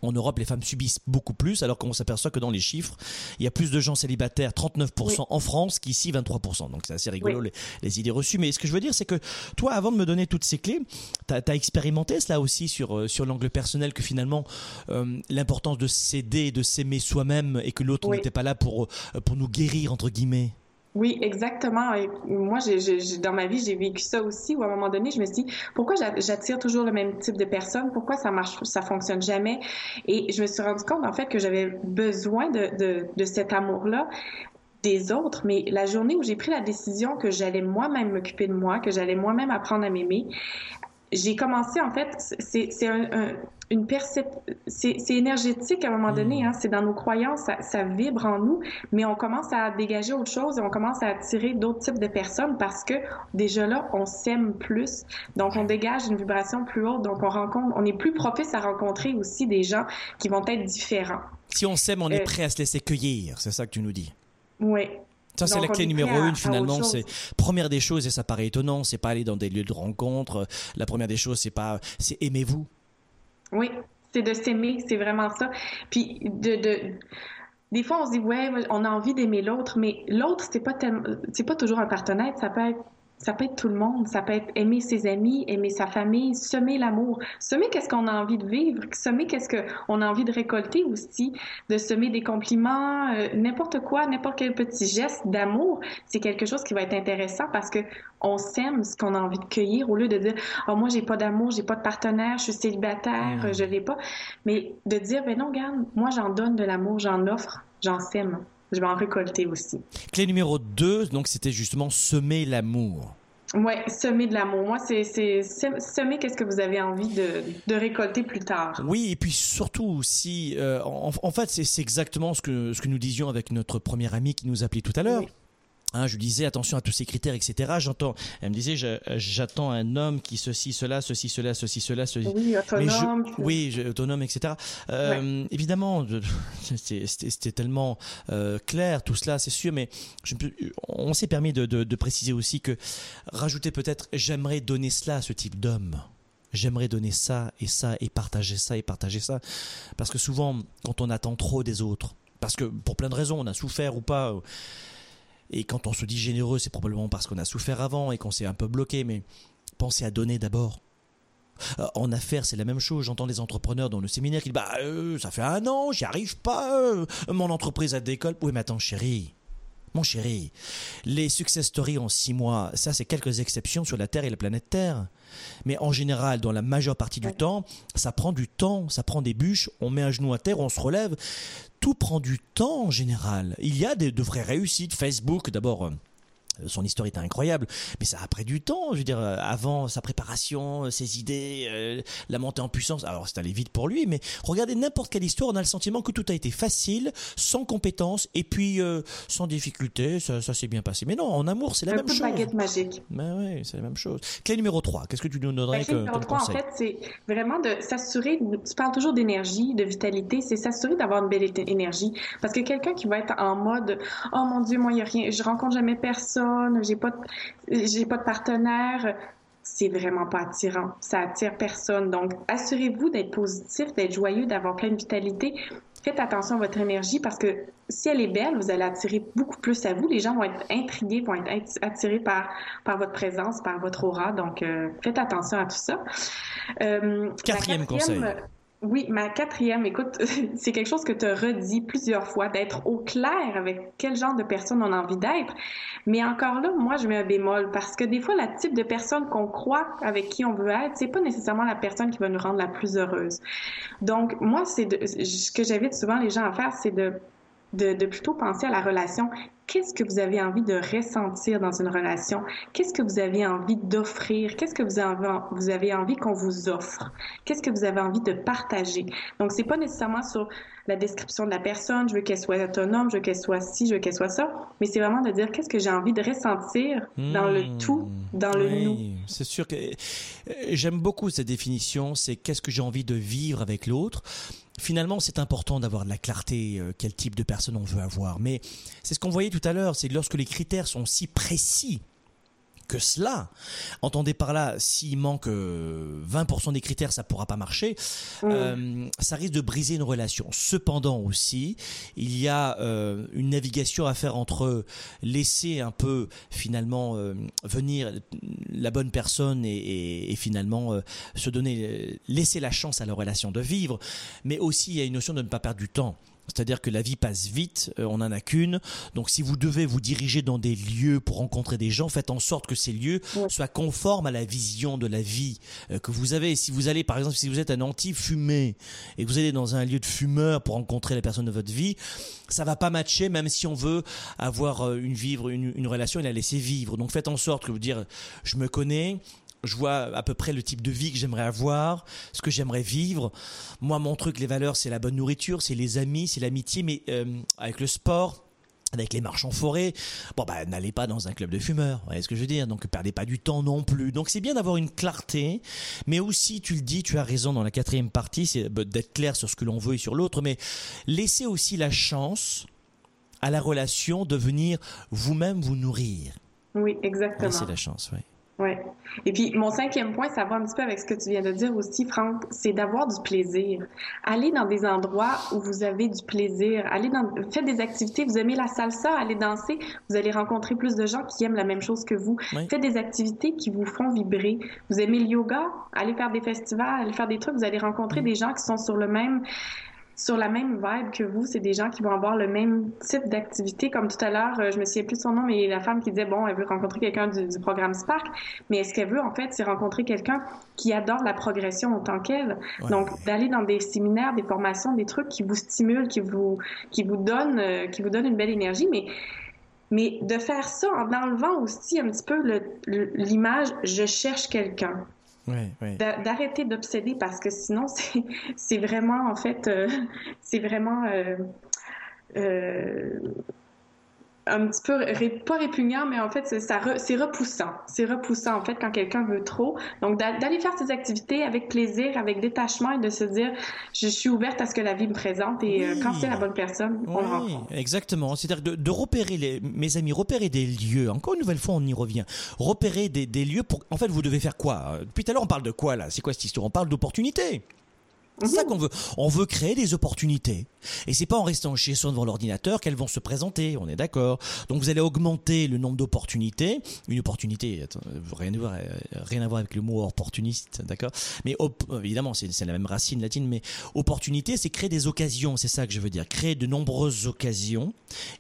en Europe, les femmes subissent beaucoup plus, alors qu'on s'aperçoit que dans les chiffres, il y a plus de gens célibataires, 39% en France, qu'ici 23%. Donc c'est assez rigolo les, idées reçues. Mais ce que je veux dire, c'est que toi, avant de me donner toutes ces clés, tu as, expérimenté cela aussi sur, euh, sur l'angle personnel, que finalement, euh, l'importance de s'aider, de s'aimer soi-même, et que l'autre n'était pas là pour, euh, pour nous guérir, entre guillemets? Oui, exactement. moi, dans ma vie, j'ai vécu ça aussi, où à un moment donné, je me suis dit, pourquoi j'attire toujours le même type de personnes? Pourquoi ça marche, ça fonctionne jamais? Et je me suis rendu compte, en fait, que j'avais besoin de, de cet amour-là des autres, mais la journée où j'ai pris la décision que j'allais moi-même m'occuper de moi, que j'allais moi-même apprendre à m'aimer, j'ai commencé, en fait, c'est un, une perception, c'est énergétique à un moment donné, hmm. hein, c'est dans nos croyances, ça, ça, vibre en nous, mais on commence à dégager autre chose et on commence à attirer d'autres types de personnes parce que déjà là, on s'aime plus, donc on dégage une vibration plus haute, donc on rencontre, on est plus propice à rencontrer aussi des gens qui vont être différents. Si on s'aime, on est euh, prêt à se laisser cueillir, c'est ça que tu nous dis? Oui, ça, c'est la clé numéro une, finalement. C'est première des choses, et ça paraît étonnant, c'est pas aller dans des lieux de rencontre. La première des choses, c'est pas, c'est aimez-vous. Oui, c'est de s'aimer, c'est vraiment ça. Puis de, de des fois, on se dit, ouais, on a envie d'aimer l'autre, mais l'autre, c'est pas c'est pas toujours un partenaire, ça peut être ça peut être tout le monde, ça peut être aimer ses amis, aimer sa famille, semer l'amour, semer qu'est-ce qu'on a envie de vivre, semer qu'est-ce qu'on a envie de récolter aussi, de semer des compliments, euh, n'importe quoi, n'importe quel petit geste d'amour, c'est quelque chose qui va être intéressant parce que on sème ce qu'on a envie de cueillir au lieu de dire oh moi j'ai pas d'amour, j'ai pas de partenaire, je suis célibataire, mmh. je l'ai pas, mais de dire ben non regarde, moi j'en donne de l'amour, j'en offre, j'en sème je vais en récolter aussi. Clé numéro 2, donc c'était justement semer l'amour. Oui, semer de l'amour. Moi, c'est semer qu'est-ce que vous avez envie de, de, récolter plus tard. Oui, et puis surtout, si, euh, en, fait, c'est exactement ce que, ce que nous disions avec notre premier ami qui nous appelait tout à l'heure. Hein, je lui disais attention à tous ces critères, etc. J'entends, elle me disait j'attends un homme qui ceci, cela, ceci, cela, ceci, cela, ceci. Oui, autonome. oui, autonome, etc. Euh, Évidemment, c'était tellement euh, clair tout cela, c'est sûr, mais je, on s'est permis de, de, de, préciser aussi que rajouter peut-être j'aimerais donner cela à ce type d'homme. J'aimerais donner ça et ça et partager ça et partager ça, parce que souvent quand on attend trop des autres, parce que pour plein de raisons, on a souffert ou pas et quand on se dit généreux, c'est probablement parce qu'on a souffert avant et qu'on s'est un peu bloqué, mais pensez à donner d'abord. Euh, en affaires, c'est la même chose. J'entends les entrepreneurs dans le séminaire qui disent Bah, euh, ça fait un an, j'y arrive pas, euh, mon entreprise a décolle. Oui, mais attends, chérie, mon chéri, les success stories en six mois, ça c'est quelques exceptions sur la Terre et la planète Terre. Mais en général, dans la majeure partie du temps, ça prend du temps, ça prend des bûches, on met un genou à terre, on se relève. Tout prend du temps en général. Il y a des, de vraies réussites. Facebook, d'abord, son histoire était incroyable, mais ça a pris du temps. Je veux dire, euh, avant sa préparation, euh, ses idées, euh, la montée en puissance. Alors c'est allé vite pour lui, mais regardez n'importe quelle histoire, on a le sentiment que tout a été facile, sans compétence et puis sans difficulté. Ça, ça s'est bien passé. Mais non, en amour, c'est la même chose. baguette magique. Mais oui, c'est la même chose. Clé numéro 3, qu'est-ce que tu nous donnerais Clé numéro 3, en fait, c'est vraiment de s'assurer. Tu parles toujours d'énergie, de vitalité. C'est s'assurer d'avoir une belle énergie, parce que quelqu'un qui va être en mode, oh mon Dieu, moi il y a rien, je rencontre jamais personne j'ai pas, j'ai pas de partenaire, c'est vraiment pas attirant. Ça attire personne. Donc, assurez-vous d'être positif, d'être joyeux, d'avoir plein de vitalité. Faites attention à votre énergie parce que si elle est belle, vous allez attirer beaucoup plus à vous. Les gens vont être intrigués, vont être attirés par, par votre présence, par votre aura. Donc, euh, faites attention à tout ça. Euh, quatrième, conseil. Oui, ma quatrième, écoute, c'est quelque chose que tu as redit plusieurs fois, d'être au clair avec quel genre de personne on a envie d'être. Mais encore là, moi, je mets un bémol parce que des fois, la type de personne qu'on croit avec qui on veut être, c'est pas nécessairement la personne qui va nous rendre la plus heureuse. Donc, moi, c'est ce que j'invite souvent les gens à faire, c'est de de, de, plutôt penser à la relation. Qu'est-ce que vous avez envie de ressentir dans une relation? Qu'est-ce que vous avez envie d'offrir? Qu'est-ce que vous avez, vous avez envie qu'on vous offre? Qu'est-ce que vous avez envie de partager? Donc, c'est pas nécessairement sur la description de la personne, je veux qu'elle soit autonome, je veux qu'elle soit ci, je veux qu'elle soit ça, mais c'est vraiment de dire qu'est-ce que j'ai envie de ressentir dans le hmm. tout, dans le nous. C'est sûr que euh, j'aime beaucoup cette définition, c'est qu'est-ce que j'ai envie de vivre avec l'autre finalement, c'est important d'avoir de la clarté, euh, quel type de personne on veut avoir. Mais c'est ce qu'on voyait tout à l'heure, c'est lorsque les critères sont si précis que cela. Entendez par là, s'il manque 20% euh, des critères, ça pourra pas marcher. Mmh. Euh, ça risque de briser une relation. Cependant aussi, il y a euh, une navigation à faire entre laisser un peu finalement venir la bonne personne et, et finalement se donner, laisser la chance à la relation de vivre, mais aussi il y a une notion de ne pas perdre du temps. C'est-à-dire que la vie passe vite, euh, on n'en a qu'une. Donc si vous devez vous diriger dans des lieux pour rencontrer des gens, faites en sorte que ces lieux soient conformes à la vision de la vie euh, que vous avez. Si vous allez, par exemple, si vous êtes un anti-fumé et que vous allez dans un lieu de fumeur pour rencontrer la personne de votre vie, ça va pas matcher, même si on veut avoir euh, une vivre une, une relation et la laisser vivre. Donc faites en sorte que vous dire, je me connais, je vois à peu près le type de vie que j'aimerais avoir, ce que j'aimerais vivre. Moi, mon truc, les valeurs, c'est la bonne nourriture, c'est les amis, c'est l'amitié, mais euh, avec le sport, avec les marches en forêt, bon bah n'allez pas dans un club de fumeurs, vous voyez ce que je veux dire, donc perdez pas du temps non plus. Donc c'est bien d'avoir une clarté, mais aussi tu le dis, tu as raison dans la quatrième partie, c'est d'être clair sur ce que l'on veut et sur l'autre, mais laissez aussi la chance à la relation de venir vous-même vous nourrir. Oui, exactement. Laissez la chance, oui. Oui. Et puis, mon cinquième point, ça va un petit peu avec ce que tu viens de dire aussi, Franck, c'est d'avoir du plaisir. Allez dans des endroits où vous avez du plaisir. Allez dans, faites des activités. Vous aimez la salsa, allez danser. Vous allez rencontrer plus de gens qui aiment la même chose que vous. Faites des activités qui vous font vibrer. Vous aimez le yoga, allez faire des festivals, allez faire des trucs. Vous allez rencontrer des gens qui sont sur le même, sur la même vibe que vous. C'est des gens qui vont avoir le même type d'activité. Comme tout à l'heure, euh, je me souviens plus de son nom, mais la femme qui disait, bon, elle veut rencontrer quelqu'un du, programme Spark. Mais ce qu'elle veut, en fait, c'est rencontrer quelqu'un qui adore la progression autant qu'elle. Donc, d'aller dans des séminaires, des formations, des trucs qui vous stimulent, qui vous, qui vous donnent, euh, qui vous donnent une belle énergie. Mais mais de faire ça en enlevant aussi un petit peu l'image je cherche quelqu'un. D'arrêter d'obséder parce que sinon, c'est vraiment, en fait, euh, c'est vraiment euh, euh, un petit peu pas répugnant, mais en fait, c'est repoussant. C'est repoussant, en fait, quand quelqu'un veut trop. Donc, d'aller faire ces activités avec plaisir, avec détachement et de se dire, je suis ouverte à ce que la vie me présente et euh, quand c'est la bonne personne, on le rencontre. Exactement. C'est-à-dire de, de, repérer, les, mes amis, repérer des lieux. Encore une nouvelle fois, on y revient. Repérer des, des lieux pour. En fait, vous devez faire quoi? Depuis tout à l'heure, on parle de quoi là? C'est quoi cette histoire? On parle d'opportunités. C'est ça qu'on veut. On veut créer des opportunités. Et c'est pas en restant chez soi devant l'ordinateur qu'elles vont se présenter. On est d'accord. Donc vous allez augmenter le nombre d'opportunités. Une opportunité, rien, à voir, rien à voir avec le mot opportuniste, d'accord Mais évidemment, c'est la même racine latine. Mais opportunité, c'est créer des occasions. C'est ça que je veux dire. Créer de nombreuses occasions.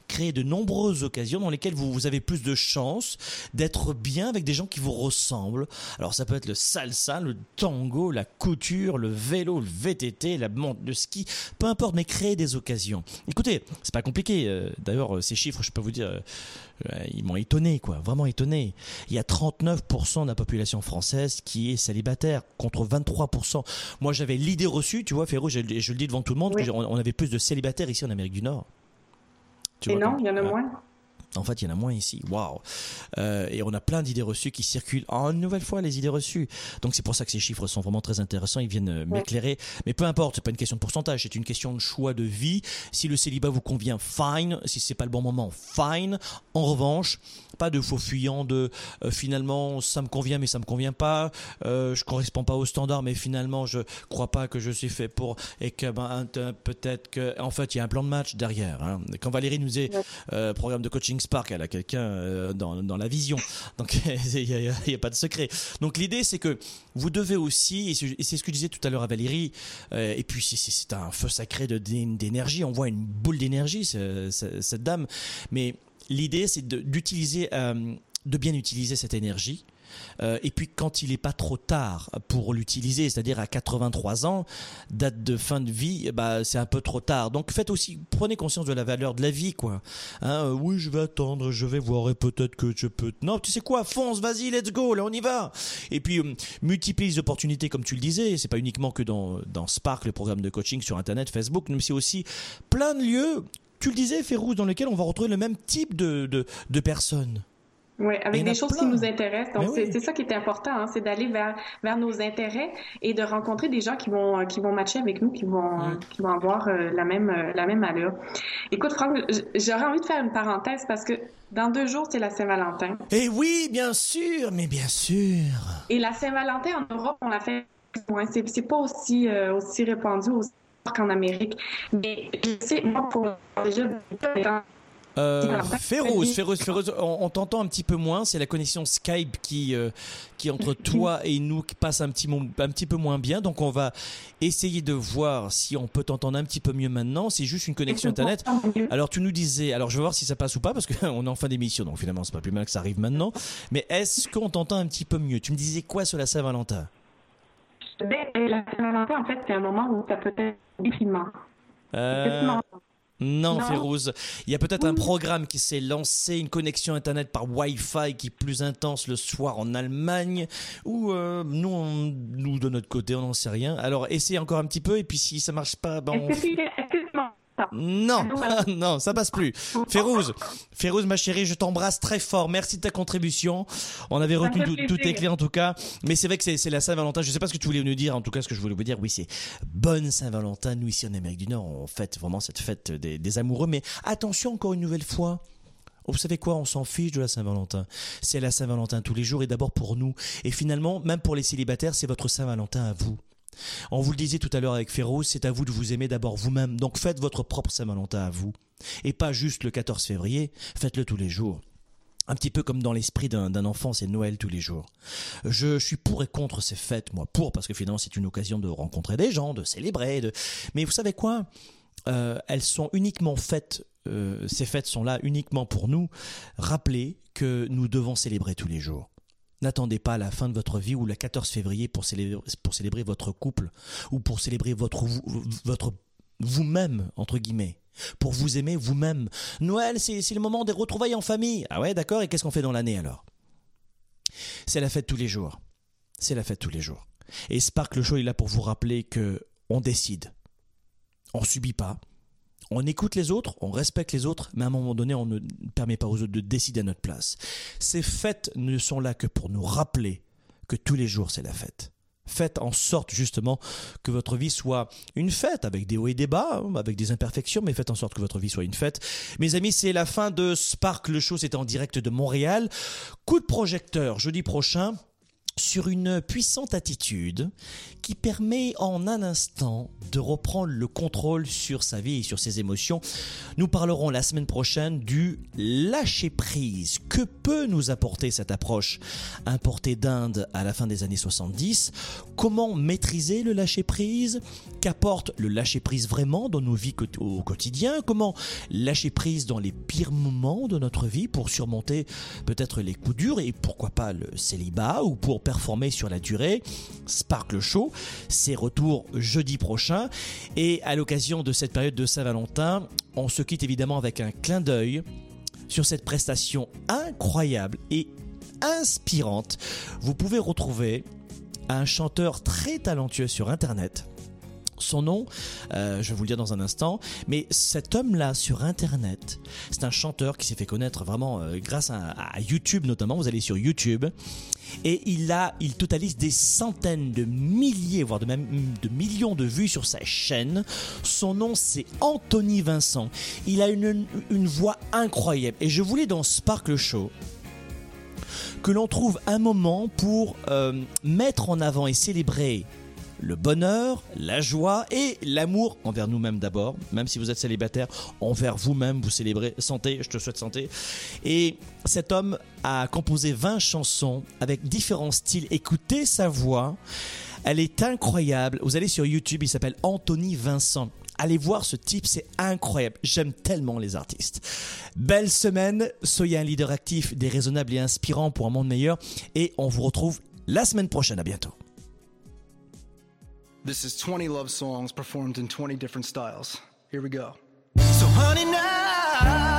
Créer de nombreuses occasions dans lesquelles vous, vous avez plus de chances d'être bien avec des gens qui vous ressemblent. Alors ça peut être le salsa, le tango, la couture, le vélo, le vélo VTT, la montre de ski, peu importe, mais créer des occasions. Écoutez, c'est pas compliqué. Euh, d'ailleurs, euh, ces chiffres, je peux vous dire, euh, ils m'ont étonné, quoi, vraiment étonné. Il y a 39% de la population française qui est célibataire, contre 23%. Moi, j'avais l'idée reçue, tu vois, Féro, je, je, le dis devant tout le monde, qu'on avait plus de célibataires ici en Amérique du Nord. Tu Et non, il y en a moins? En fait, il y en a moins ici. Waouh euh, Et on a plein d'idées reçues qui circulent. En une nouvelle fois, les idées reçues. Donc c'est pour ça que ces chiffres sont vraiment très intéressants. Ils viennent euh, m'éclairer. Mais peu importe, c'est pas une question de pourcentage. C'est une question de choix de vie. Si le célibat vous convient, fine. Si c'est pas le bon moment, fine. En revanche, pas de faux fuyant de euh, finalement ça me convient mais ça me convient pas. Euh, je correspond pas aux standards mais finalement je crois pas que je suis fait pour et que ben, peut-être que en fait il y a un plan de match derrière. Hein. Quand Valérie nous est programme de coaching Spark, elle a quelqu'un euh, dans, dans, la vision. Donc il n'y a, pas de secret. Donc l'idée c'est que vous devez aussi, et c'est ce que je disais tout à l'heure à Valérie, euh, et puis c'est un feu sacré d'énergie, on voit une boule d'énergie, cette dame, mais l'idée c'est d'utiliser, euh, de bien utiliser cette énergie euh, et puis quand il n'est pas trop tard pour l'utiliser, c'est-à-dire à 83 ans, date de fin de vie, bah c'est un peu trop tard. Donc faites aussi, prenez conscience de la valeur de la vie, quoi. Hein, euh, oui, je vais attendre, je vais voir et peut-être que je peux. Non, tu sais quoi, fonce, vas-y, let's go, là on y va. Et puis euh, multiplie les opportunités, comme tu le disais. C'est pas uniquement que dans Spark, le programme de coaching sur Internet, Facebook, mais c'est aussi plein de lieux tu le disais, Férouz, dans lesquels on va retrouver le même type de, de personnes. Oui, avec des choses qui nous intéressent. Donc, c'est ça qui est important, hein, c'est d'aller vers, vers nos intérêts et de rencontrer des gens qui vont, qui vont matcher avec nous, qui vont, qui vont avoir euh, la, même, euh, la même allure. Écoute, Franck, j'aurais envie de faire une parenthèse parce que dans deux jours, c'est la Saint-Valentin. Eh oui, bien sûr, mais bien sûr. Et la Saint-Valentin en Europe, on l'a fait. C'est pas aussi, euh, aussi répandu qu'en Amérique. Mais je sais, moi, pour déjà, euh, Féroce, Féroce, Féroce, on, t'entend un petit peu moins. C'est la connexion Skype qui, euh, qui entre toi et nous qui passe un petit, un petit peu moins bien. Donc on va essayer de voir si on peut t'entendre un petit peu mieux maintenant. C'est juste une connexion internet. Alors tu nous disais, alors je vais voir si ça passe ou pas parce qu'on est en fin d'émission, donc finalement c'est pas plus mal que ça arrive maintenant. Mais est-ce qu'on t'entend un petit peu mieux? Tu me disais quoi sur la Saint-Valentin? Ben, La Saint-Valentin, en fait, c'est un moment où ça peut être difficilement. Euh... Non, Férouz. Il y a peut-être un programme qui s'est lancé, une connexion Internet par Wi-Fi qui est plus intense le soir en Allemagne, ou euh, nous, nous, de notre côté, on n'en sait rien. Alors, essayez encore un petit peu, et puis si ça marche pas, ben on... Non, non, ça passe plus. Férouz, Férouz, ma chérie, je t'embrasse très fort. Merci de ta contribution. On avait retenu tout, tes clés en tout cas. Mais c'est vrai que c'est la Saint-Valentin. Je sais pas ce que tu voulais nous dire. En tout cas, ce que je voulais vous dire, oui, c'est bonne Saint-Valentin. Nous, ici en Amérique du Nord, on fête vraiment cette fête des, amoureux. Mais attention, encore une nouvelle fois. Vous savez quoi, on s'en fiche de la Saint-Valentin. C'est la Saint-Valentin tous les jours et d'abord pour nous. Et finalement, même pour les célibataires, c'est votre Saint-Valentin à vous. On vous le disait tout à l'heure avec Féroce, c'est à vous de vous aimer d'abord vous-même. Donc faites votre propre Saint-Valentin à vous. Et pas juste le 14 février, faites-le tous les jours. Un petit peu comme dans l'esprit d'un enfant, c'est Noël tous les jours. Je, suis pour et contre ces fêtes, moi. Pour, parce que finalement, c'est une occasion de rencontrer des gens, de célébrer. Mais vous savez quoi? Euh, Elles sont uniquement faites, euh, ces fêtes sont là uniquement pour nous rappeler que nous devons célébrer tous les jours. N'attendez pas la fin de votre vie ou le 14 février pour célébrer, votre couple ou pour célébrer votre, votre vous-même, entre guillemets. Pour vous aimer vous-même. Noël, c'est le moment des retrouvailles en famille. Ah ouais, d'accord, et qu'est-ce qu'on fait dans l'année alors? C'est la fête tous les jours. C'est la fête tous les jours. Et Spark le Show est là pour vous rappeler que on décide. On subit pas on écoute les autres, on respecte les autres, mais à un moment donné, on ne permet pas aux autres de décider à notre place. Ces fêtes ne sont là que pour nous rappeler que tous les jours, c'est la fête. Faites en sorte justement que votre vie soit une fête avec des hauts et des bas, avec des imperfections, mais faites en sorte que votre vie soit une fête. Mes amis, c'est la fin de Spark. Le show, c'est en direct de Montréal. Coup de projecteur jeudi prochain sur une puissante attitude qui permet en un instant de reprendre le contrôle sur sa vie et sur ses émotions. Nous parlerons la semaine prochaine du lâcher prise. Que peut nous apporter cette approche importée d'Inde à la fin des années 70 Comment maîtriser le lâcher prise? Le lâcher prise vraiment dans nos vies au quotidien? Comment lâcher prise dans les pires moments de notre vie pour surmonter peut-être les coups durs et pourquoi pas le célibat ou pour performer sur la durée? Sparkle Show, c'est retour jeudi prochain et à l'occasion de cette période de Saint-Valentin, on se quitte évidemment avec un clin d'œil sur cette prestation incroyable et inspirante. Vous pouvez retrouver un chanteur très talentueux sur Internet son nom, euh, je vais vous le dire dans un instant, mais cet homme-là sur Internet, c'est un chanteur qui s'est fait connaître vraiment euh, grâce à, YouTube notamment, vous allez sur YouTube, et il a, il totalise des centaines de milliers, voire de même de millions de vues sur sa chaîne. Son nom c'est Anthony Vincent. Il a une, voix incroyable, et je voulais dans Sparkle Show que l'on trouve un moment pour euh, mettre en avant et célébrer le bonheur, la joie et l'amour envers nous-mêmes d'abord. Même si vous êtes célibataire, envers vous-même, vous célébrez santé, je te souhaite santé. Et cet homme a composé 20 chansons avec différents styles. Écoutez sa voix. Elle est incroyable. Vous allez sur YouTube, il s'appelle Anthony Vincent. Allez voir ce type, c'est incroyable. J'aime tellement les artistes. Belle semaine, soyez un leader actif, déraisonnable et inspirant pour un monde meilleur. Et on vous retrouve la semaine prochaine. À bientôt. This is 20 love songs performed in 20 different styles. Here we go. So honey now,